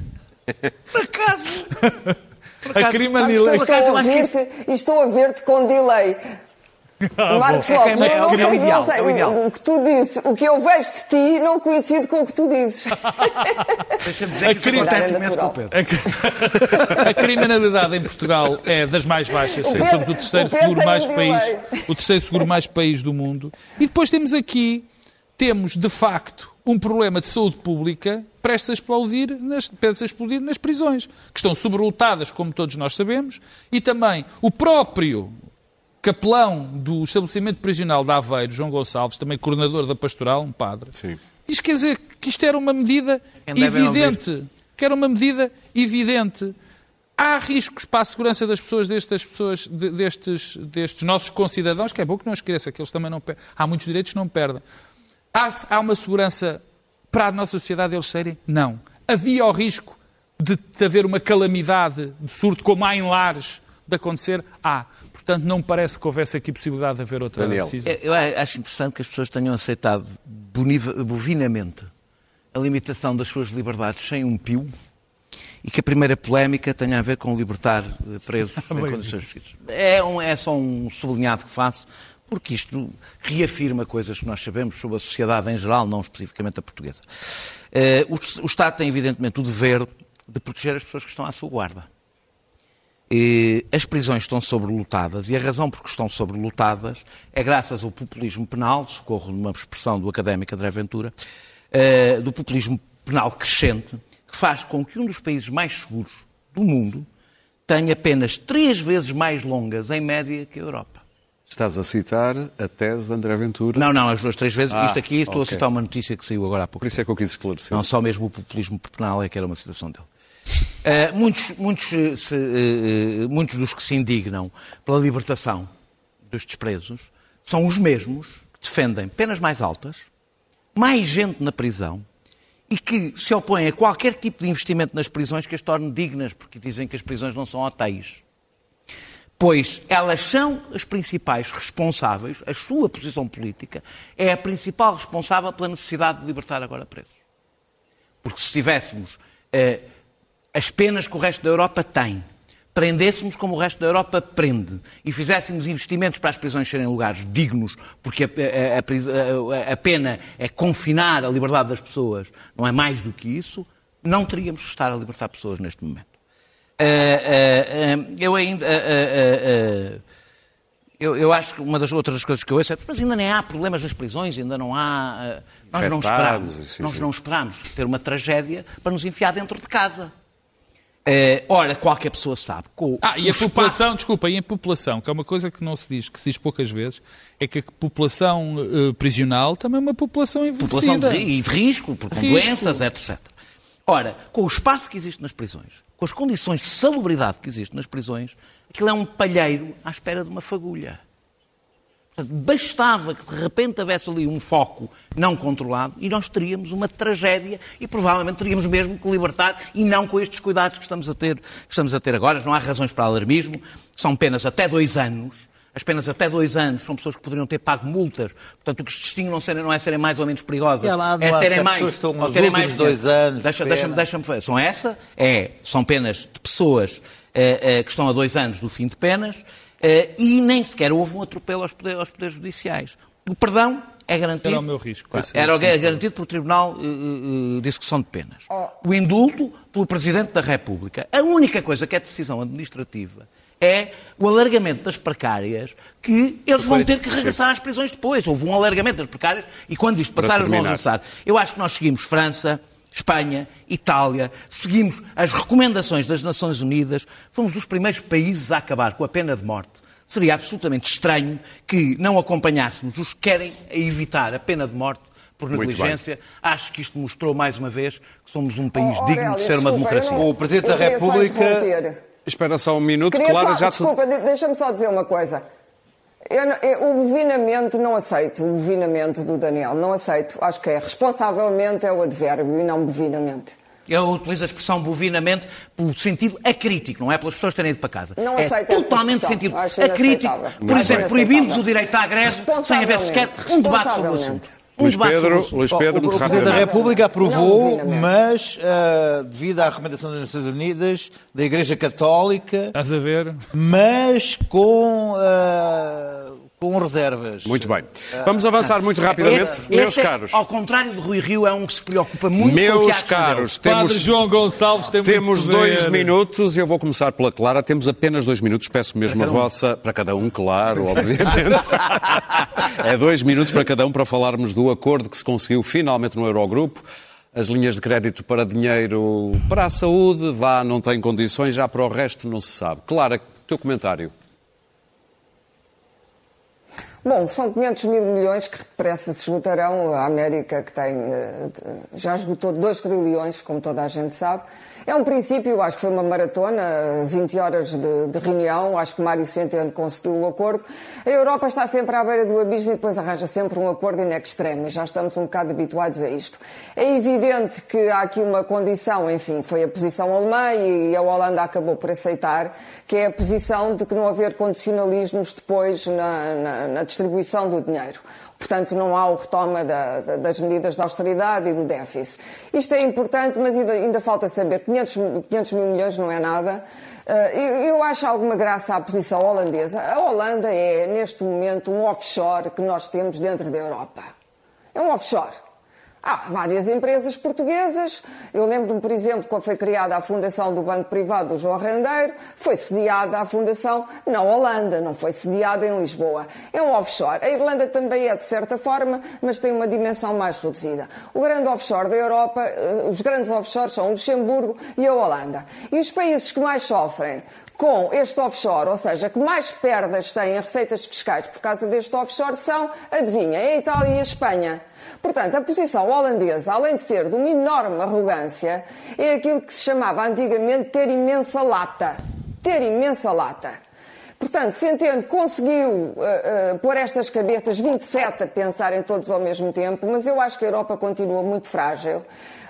Por acaso, A que criminalidade. estou eu a que ouvir-te e estou a ver-te com delay. Marcos É que é- Lopes, é eu não, o sei- ideal, não sei é o que tu dizes, o que eu vejo de ti não coincide com o que tu dizes. deixa-me dizer que isso cri- acontece imenso com o. Pedro. A criminalidade em Portugal é das mais baixas. O. Pedro- Somos o terceiro o seguro mais país, o terceiro seguro mais país do mundo. E depois temos aqui temos de facto um problema de saúde pública prestes a explodir nas, prestes a explodir nas prisões, que estão sobrelotadas, como todos nós sabemos, e também o próprio capelão do estabelecimento prisional de Aveiro, João Gonçalves, também coordenador da pastoral, um padre, Sim. diz quer dizer que isto era uma medida Quem evidente, que era uma medida evidente. Há riscos para a segurança das pessoas, destas pessoas, de- destes, destes nossos concidadãos, que é bom que não esqueça, que eles também não perdem. Há muitos direitos que não perdem. Há, há uma segurança para a nossa sociedade eles serem? Não. Havia o risco de, de haver uma calamidade de surto, como há em lares, de acontecer? Há. Portanto, não me parece que houvesse aqui possibilidade de haver outra Daniel. decisão. Eu acho interessante que as pessoas tenham aceitado bovinamente a limitação das suas liberdades sem um pio e que a primeira polémica tenha a ver com libertar eh, presos em condições justas. É, um, é só um sublinhado que faço, porque isto reafirma coisas que nós sabemos sobre a sociedade em geral, não especificamente a portuguesa. Eh, o, Estado tem, evidentemente, o dever de proteger as pessoas que estão à sua guarda. As prisões estão sobrelotadas e a razão por que estão sobrelotadas é graças ao populismo penal, socorro numa expressão do académico André Ventura, eh, do populismo penal crescente, que faz com que um dos países mais seguros do mundo tenha penas três vezes mais longas, em média, que a Europa. Estás a citar a tese de André Ventura. Não, não, as duas, três vezes. Ah, Isto aqui, estou ok. a citar uma notícia que saiu agora há pouco. Por isso é que eu quis esclarecer. Não só mesmo o populismo penal é que era uma citação dele. Eh, muitos, muitos, eh, se, eh, muitos dos que se indignam pela libertação dos despresos são os mesmos que defendem penas mais altas, mais gente na prisão e que se opõem a qualquer tipo de investimento nas prisões que as torne dignas, porque dizem que as prisões não são hotéis. Pois elas são as principais responsáveis, a sua posição política é a principal responsável pela necessidade de libertar agora presos. Porque se tivéssemos eh, as penas que o resto da Europa tem, prendêssemos como o resto da Europa prende e fizéssemos investimentos para as prisões serem lugares dignos, porque a, a, a, a, pena é confinar a liberdade das pessoas, não é mais do que isso, não teríamos que estar a libertar pessoas neste momento. Uh, uh, uh, eu ainda. Eu, eu, acho que uma das outras coisas que eu ouço é mas ainda nem há problemas nas prisões, ainda não há. nós não esperamos, sim, nós sim. não esperamos ter uma tragédia para nos enfiar dentro de casa. Uh, ora, qualquer pessoa sabe. Com ah, e a população, desculpa, e a população, que é uma coisa que não se diz, que se diz poucas vezes, é que a população uh, prisional também é uma população envelhecida. População de, e de risco, por com doenças, etc. Ora, com o espaço que existe nas prisões, com as condições de salubridade que existe nas prisões, aquilo é um palheiro à espera de uma fagulha. Bastava que de repente houvesse ali um foco não controlado e nós teríamos uma tragédia e provavelmente teríamos mesmo que libertar e não com estes cuidados que estamos a ter, que estamos a ter agora. Não há razões para alarmismo, são penas até dois anos. As penas até dois anos são pessoas que poderiam ter pago multas. Portanto, o que os distingue não, serem, não é serem mais ou menos perigosas, lá, é terem mais. Pessoas estão ou terem mais dois anos. Deixa, deixa-me, deixa-me São essa, é, são penas de pessoas é, é, que estão a dois anos do fim de penas Uh, e nem sequer houve um atropelo aos poderes, aos poderes judiciais. O perdão é garantido. Era o meu risco. Era garantido pelo Tribunal uh, de Execução de Penas. O indulto pelo Presidente da República. A única coisa que é decisão administrativa é o alargamento das precárias, que eles vão ter que regressar às prisões depois. Houve um alargamento das precárias e quando isto passar, eles vão regressar. Eu acho que nós seguimos França, Espanha, Itália, seguimos as recomendações das Nações Unidas, fomos os primeiros países a acabar com a pena de morte. Seria absolutamente estranho que não acompanhássemos os que querem evitar a pena de morte por negligência. Acho que isto mostrou mais uma vez que somos um país oh, digno de ser desculpa, uma democracia. O Presidente da República. Espera só um minuto, Queria Clara, só, já Desculpa, deixa-me só dizer uma coisa. Eu, eu, o bovinamento não aceito, o bovinamento do Daniel, não aceito. Acho que é responsavelmente é o advérbio e não bovinamente. Eu utilizo a expressão bovinamente pelo sentido acrítico, não é pelas pessoas terem ido para casa. Não é aceito totalmente sentido acrítico. Por exemplo, proibimos o direito à greve sem haver sequer um debate sobre o assunto. Um Luís Pedro, Luís Pedro, o, o Presidente da República aprovou, mas uh, devido à recomendação das Nações Unidas, da Igreja Católica, Estás a ver? mas com uh, com reservas. Muito bem. Vamos avançar muito rapidamente. Esse, Meus esse caros. É, ao contrário de Rui Rio, é um que se preocupa muito Meus com o que acha caros, temos, Padre João Gonçalves tem temos muito poder. dois minutos. Eu vou começar pela Clara. Temos apenas dois minutos. Peço mesmo a vossa. Para cada um, claro, obviamente. é dois minutos para cada um para falarmos do acordo que se conseguiu finalmente no Eurogrupo. As linhas de crédito para dinheiro para a saúde, vá, não tem condições, já para o resto não se sabe. Clara, teu comentário. Bom, são 500 mil milhões que depressa se esgotarão. A América, que tem, eh, já esgotou 2 trilhões, como toda a gente sabe. É um princípio, acho que foi uma maratona, 20 horas de, de reunião, acho que Mário Centeno conseguiu o acordo. A Europa está sempre à beira do abismo e depois arranja sempre um acordo in extremis, já estamos um bocado habituados a isto. É evidente que há aqui uma condição, enfim, foi a posição alemã e a Holanda acabou por aceitar, que é a posição de que não haver condicionalismos depois na, na, na distribuição do dinheiro. Portanto, não há o retoma da, da, das medidas de austeridade e do déficit. Isto é importante, mas ainda, ainda falta saber. 500, 500 mil milhões não é nada. Eu, eu, acho alguma graça à posição holandesa. A Holanda é, neste momento, um offshore que nós temos dentro da Europa. É um offshore. Há várias empresas portuguesas. Eu lembro-me, por exemplo, quando foi criada a Fundação do Banco Privado do João Rendeiro, foi sediada a Fundação na Holanda, não foi sediada em Lisboa. É um offshore. A Irlanda também é, de certa forma, mas tem uma dimensão mais reduzida. O grande offshore da Europa, eh, os grandes offshores são o Luxemburgo e a Holanda. E os países que mais sofrem com este offshore, ou seja, que mais perdas têm em receitas fiscais por causa deste offshore, são, adivinha, a Itália e a Espanha. Portanto, a posição holandesa, além de ser de uma enorme arrogância, é aquilo que se chamava antigamente ter imensa lata. Ter imensa lata. portanto, Centeno conseguiu eh, eh, pôr estas cabeças 27 a pensarem todos ao mesmo tempo, mas eu acho que a Europa continua muito frágil.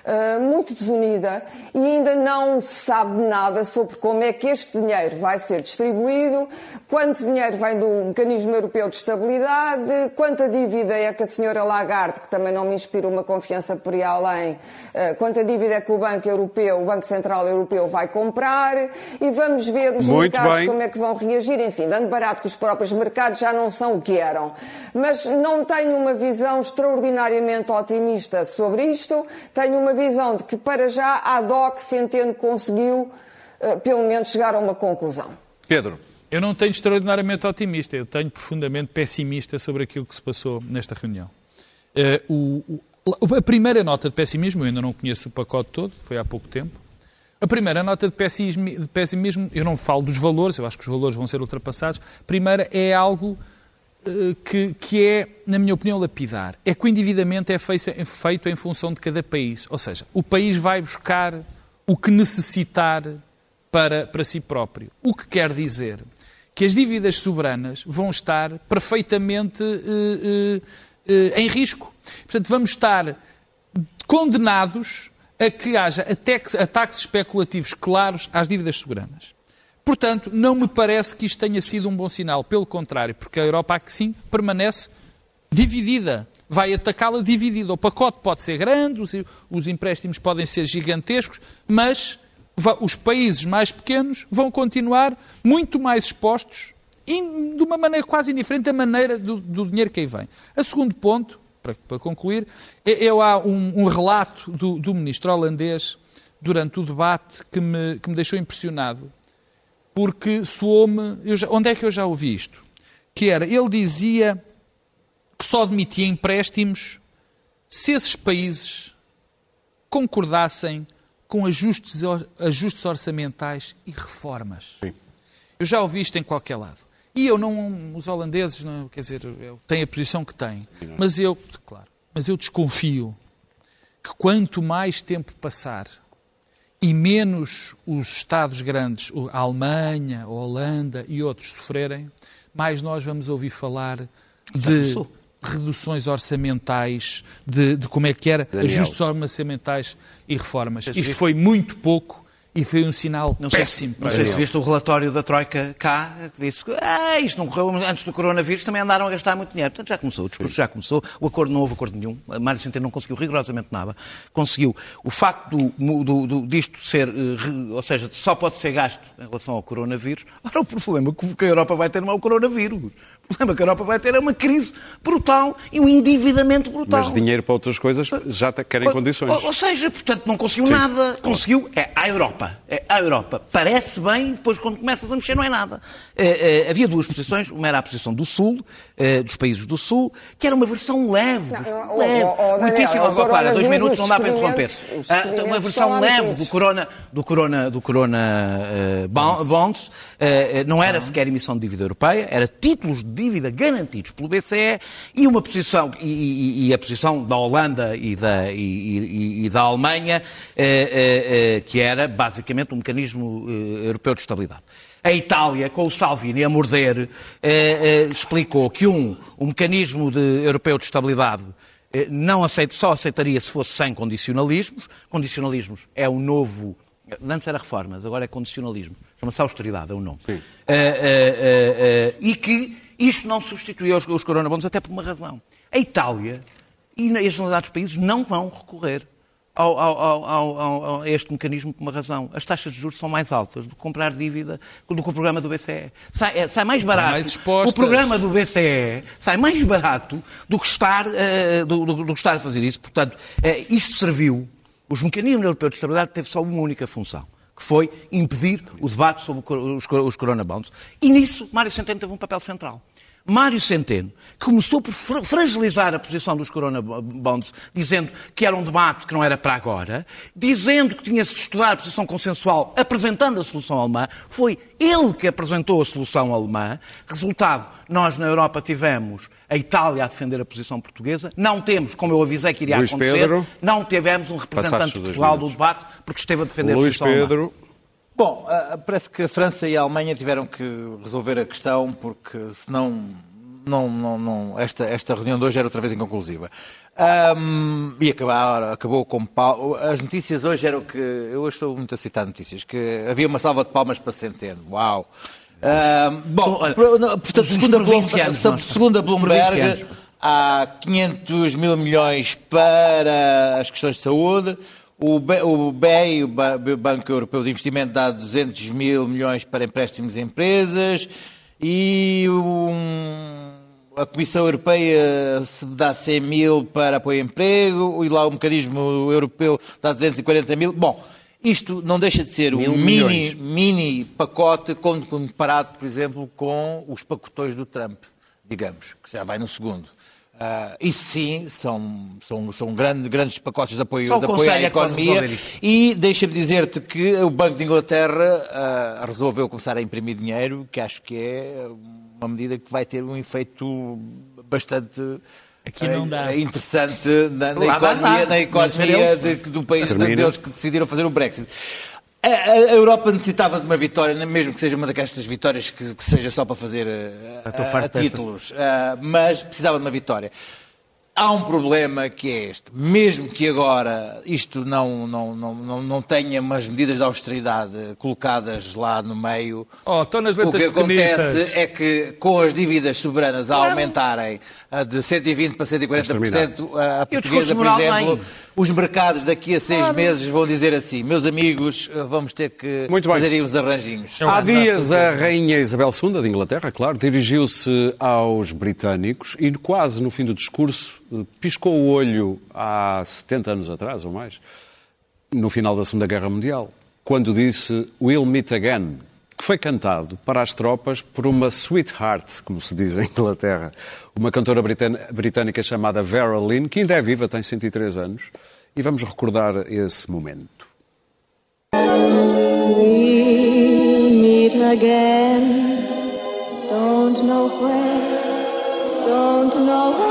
Uh, muito desunida e ainda não se sabe nada sobre como é que este dinheiro vai ser distribuído, quanto dinheiro vem do Mecanismo Europeu de Estabilidade, quanta dívida é que a senhora Lagarde, que também não me inspira uma confiança por aí além, uh, quanta dívida é que o Banco Europeu, o Banco Central Europeu vai comprar e vamos ver os Muito mercados bem. como é que vão reagir, enfim, dando barato que os próprios mercados já não são o que eram. Mas não tenho uma visão extraordinariamente otimista sobre isto, tenho uma visão de que para já a DOC Centeno conseguiu eh, pelo menos chegar a uma conclusão. Pedro, Eu não tenho extraordinariamente otimista, eu tenho profundamente pessimista sobre aquilo que se passou nesta reunião. Eh, o- o- a primeira nota de pessimismo, eu ainda não conheço o pacote todo, foi há pouco tempo. A primeira nota de pessimismo, de pessimismo, eu não falo dos valores, eu acho que os valores vão ser ultrapassados. A primeira é algo que, que é, na minha opinião, lapidar. É que o endividamento é feito, é feito em função de cada país. Ou seja, o país vai buscar o que necessitar para, para si próprio. O que quer dizer que as dívidas soberanas vão estar perfeitamente eh, eh, eh, em risco. Portanto, vamos estar condenados a que haja ataques especulativos claros às dívidas soberanas. Portanto, não me parece que isto tenha sido um bom sinal. Pelo contrário, porque a Europa, sim, permanece dividida. Vai atacá-la dividida. O pacote pode ser grande, os, os empréstimos podem ser gigantescos, mas os países mais pequenos vão continuar muito mais expostos e de uma maneira quase indiferente da maneira do, do dinheiro que aí vem. A segundo ponto, para, para concluir, é, é há um, um relato do, do ministro holandês durante o debate que me, que me deixou impressionado porque soou-me. Onde é que eu já ouvi isto? Que era, ele dizia que só admitia empréstimos se esses países concordassem com ajustes, ajustes orçamentais e reformas. Eu já ouvi isto em qualquer lado. E eu não, os holandeses, não, quer dizer, têm a posição que têm. Mas eu, claro, mas eu desconfio que quanto mais tempo passar e menos os Estados grandes, a Alemanha, a Holanda e outros sofrerem, mais nós vamos ouvir falar de reduções orçamentais, de, de como é que era, Daniel. ajustes orçamentais e reformas. Mas Isto foi muito pouco e foi um sinal Não sei, se, péssimo não sei se viste o relatório da Troika cá, que disse que ah, isto não correu antes do coronavírus, também andaram a gastar muito dinheiro. Portanto, já começou, o discurso já começou, o acordo não houve acordo nenhum, a Mário Centeno não conseguiu rigorosamente nada. Conseguiu o facto do, do- do- disto ser, eh, ou seja, só pode ser gasto em relação ao coronavírus. Ora, o problema que a Europa vai ter não é o coronavírus. O problema que a Europa vai ter é uma crise brutal e um endividamento brutal. mas dinheiro para outras coisas já querem Ou- condições. Ou, ou seja, portanto, não conseguiu Sim. nada. Conseguiu, é a Europa. É a Europa. Parece bem, depois quando começas a mexer não é nada. Eh, eh, havia duas posições. Uma era a posição do Sul, eh, dos países do Sul, que era uma versão leve. Não, leve. oh, oh, muitíssimo. Oh, Clara, dois minutos não dá para interromper. Ah, uma experimentos versão leve do corona, do corona, do corona eh, bon- bonds. eh, eh, não era sequer emissão de dívida europeia, era títulos de dívida garantidos pelo BCE e uma posição e, e- e a posição da Holanda e da, e, da Alemanha, eh, eh, eh, que era basicamente um mecanismo eh, europeu de estabilidade. A Itália, com o Salvini a morder, eh, eh, explicou que um, um mecanismo de- europeu de estabilidade não aceito, só aceitaria se fosse sem condicionalismos. Condicionalismos é o novo. Antes era reformas, agora é condicionalismo. Chama-se austeridade, é o nome. Eh, eh, eh, e que isto não substitui os, os coronabondos, até por uma razão. A Itália e a generalidade dos países não vão recorrer ao- ao- ao- a este mecanismo por uma razão. As taxas de juros são mais altas do que comprar dívida do que o programa do BCE. Sai, é, sai mais barato. mais o programa do BCE sai mais barato do que estar, eh, do, do- do que estar a fazer isso. Portanto, eh, isto serviu. Os mecanismos europeus de estabilidade teve só uma única função, que foi impedir o debate sobre os, os coronabonds. E nisso, Mário Centeno teve um papel central. Mário Centeno começou por fra- fragilizar a posição dos coronabonds, dizendo que era um debate que não era para agora, dizendo que tinha-se de estudar a posição consensual, apresentando a solução alemã. Foi ele que apresentou a solução alemã. Resultado, nós na Europa tivemos a Itália a defender a posição portuguesa. Não temos, como eu avisei que iria Luís acontecer, Pedro. não tivemos um representante de Portugal do debate porque esteve a defender a Luís posição alemã. Bom, ah, parece que a França e a Alemanha tiveram que resolver a questão porque senão não, não, não, esta, esta reunião de hoje era outra vez inconclusiva. Ahm, e acabar, acabou com pau. As notícias hoje eram que. Eu hoje estou muito a citar notícias, que havia uma salva de palmas para Centeno. Uau! Ahm, bom, portanto, os segundo a, Bloomberg, provincianos, nós- segundo a Bloomberg, há 500 mil milhões para as questões de saúde. O BEI, o, BEI, o Ba- Banco Europeu de Investimento, dá 200 mil milhões para empréstimos a empresas e um- a Comissão Europeia dá 100 mil para apoio ao emprego e lá o mecanismo europeu dá 240 mil. Bom, isto não deixa de ser um Mil mini, milhões. mini pacote comparado, por exemplo, com os pacotões do Trump, digamos, que já vai no segundo. Ah, isso sim, são, são, são grande- grandes pacotes de apoio, Só de apoio à é economia. E deixa-me dizer-te que o Banco de Inglaterra ah, resolveu começar a imprimir dinheiro, que acho que é uma medida que vai ter um efeito bastante Aqui não ah, interessante na, na economia, na economia de- do país Termina. deles que decidiram fazer o Brexit. A, a- a Europa necessitava de uma vitória, mesmo que seja uma daquelas vitórias que, que seja só para fazer estou ah, farto dessas. títulos, Ah, mas precisava de uma vitória. Há um problema que é este. Mesmo que agora isto não, não, não, não, não tenha umas medidas de austeridade colocadas lá no meio, Oh, estão nas o que acontece pequenitas. é que com as dívidas soberanas a aumentarem de 120% para 140%, a, a portuguesa, por exemplo, vem. os mercados daqui a seis meses vão dizer assim, meus amigos, ah, vamos ter que fazer aí uns arranjinhos. Há dias a Rainha Isabel II de Inglaterra, claro, dirigiu-se aos britânicos e quase no fim do discurso eh, piscou o olho há 70 anos atrás ou mais, no final da Segunda Guerra Mundial, quando disse We'll meet again, que foi cantado para as tropas por uma sweetheart, como se diz em Inglaterra, uma cantora britânica chamada Vera Lynn, que ainda é viva, tem 103 anos, e vamos recordar esse momento. We'll meet again. Don't know where, don't know when,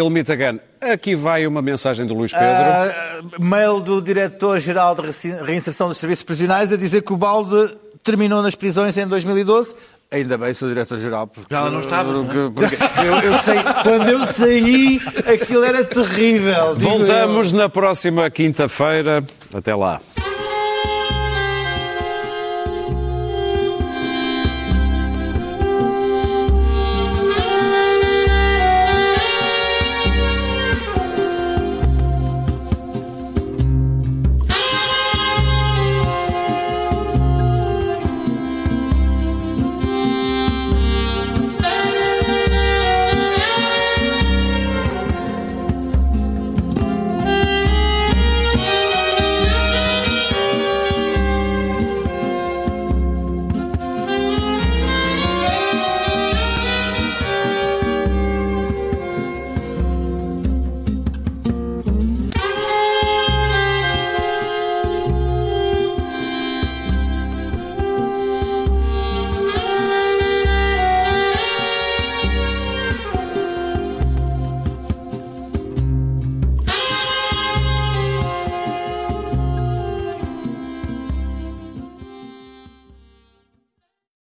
We'll meet again. Aqui vai uma mensagem do Luís Pedro. Ah, mail do Diretor-Geral de Reinserção dos Serviços Prisionais a dizer que o balde terminou nas prisões em 2012. Ainda bem, sou Diretor-Geral. Porque, Já lá não estavas, não é? porque- porque eu, eu sei, quando eu saí, aquilo era terrível. digo eu. Voltamos na próxima quinta-feira. Até lá.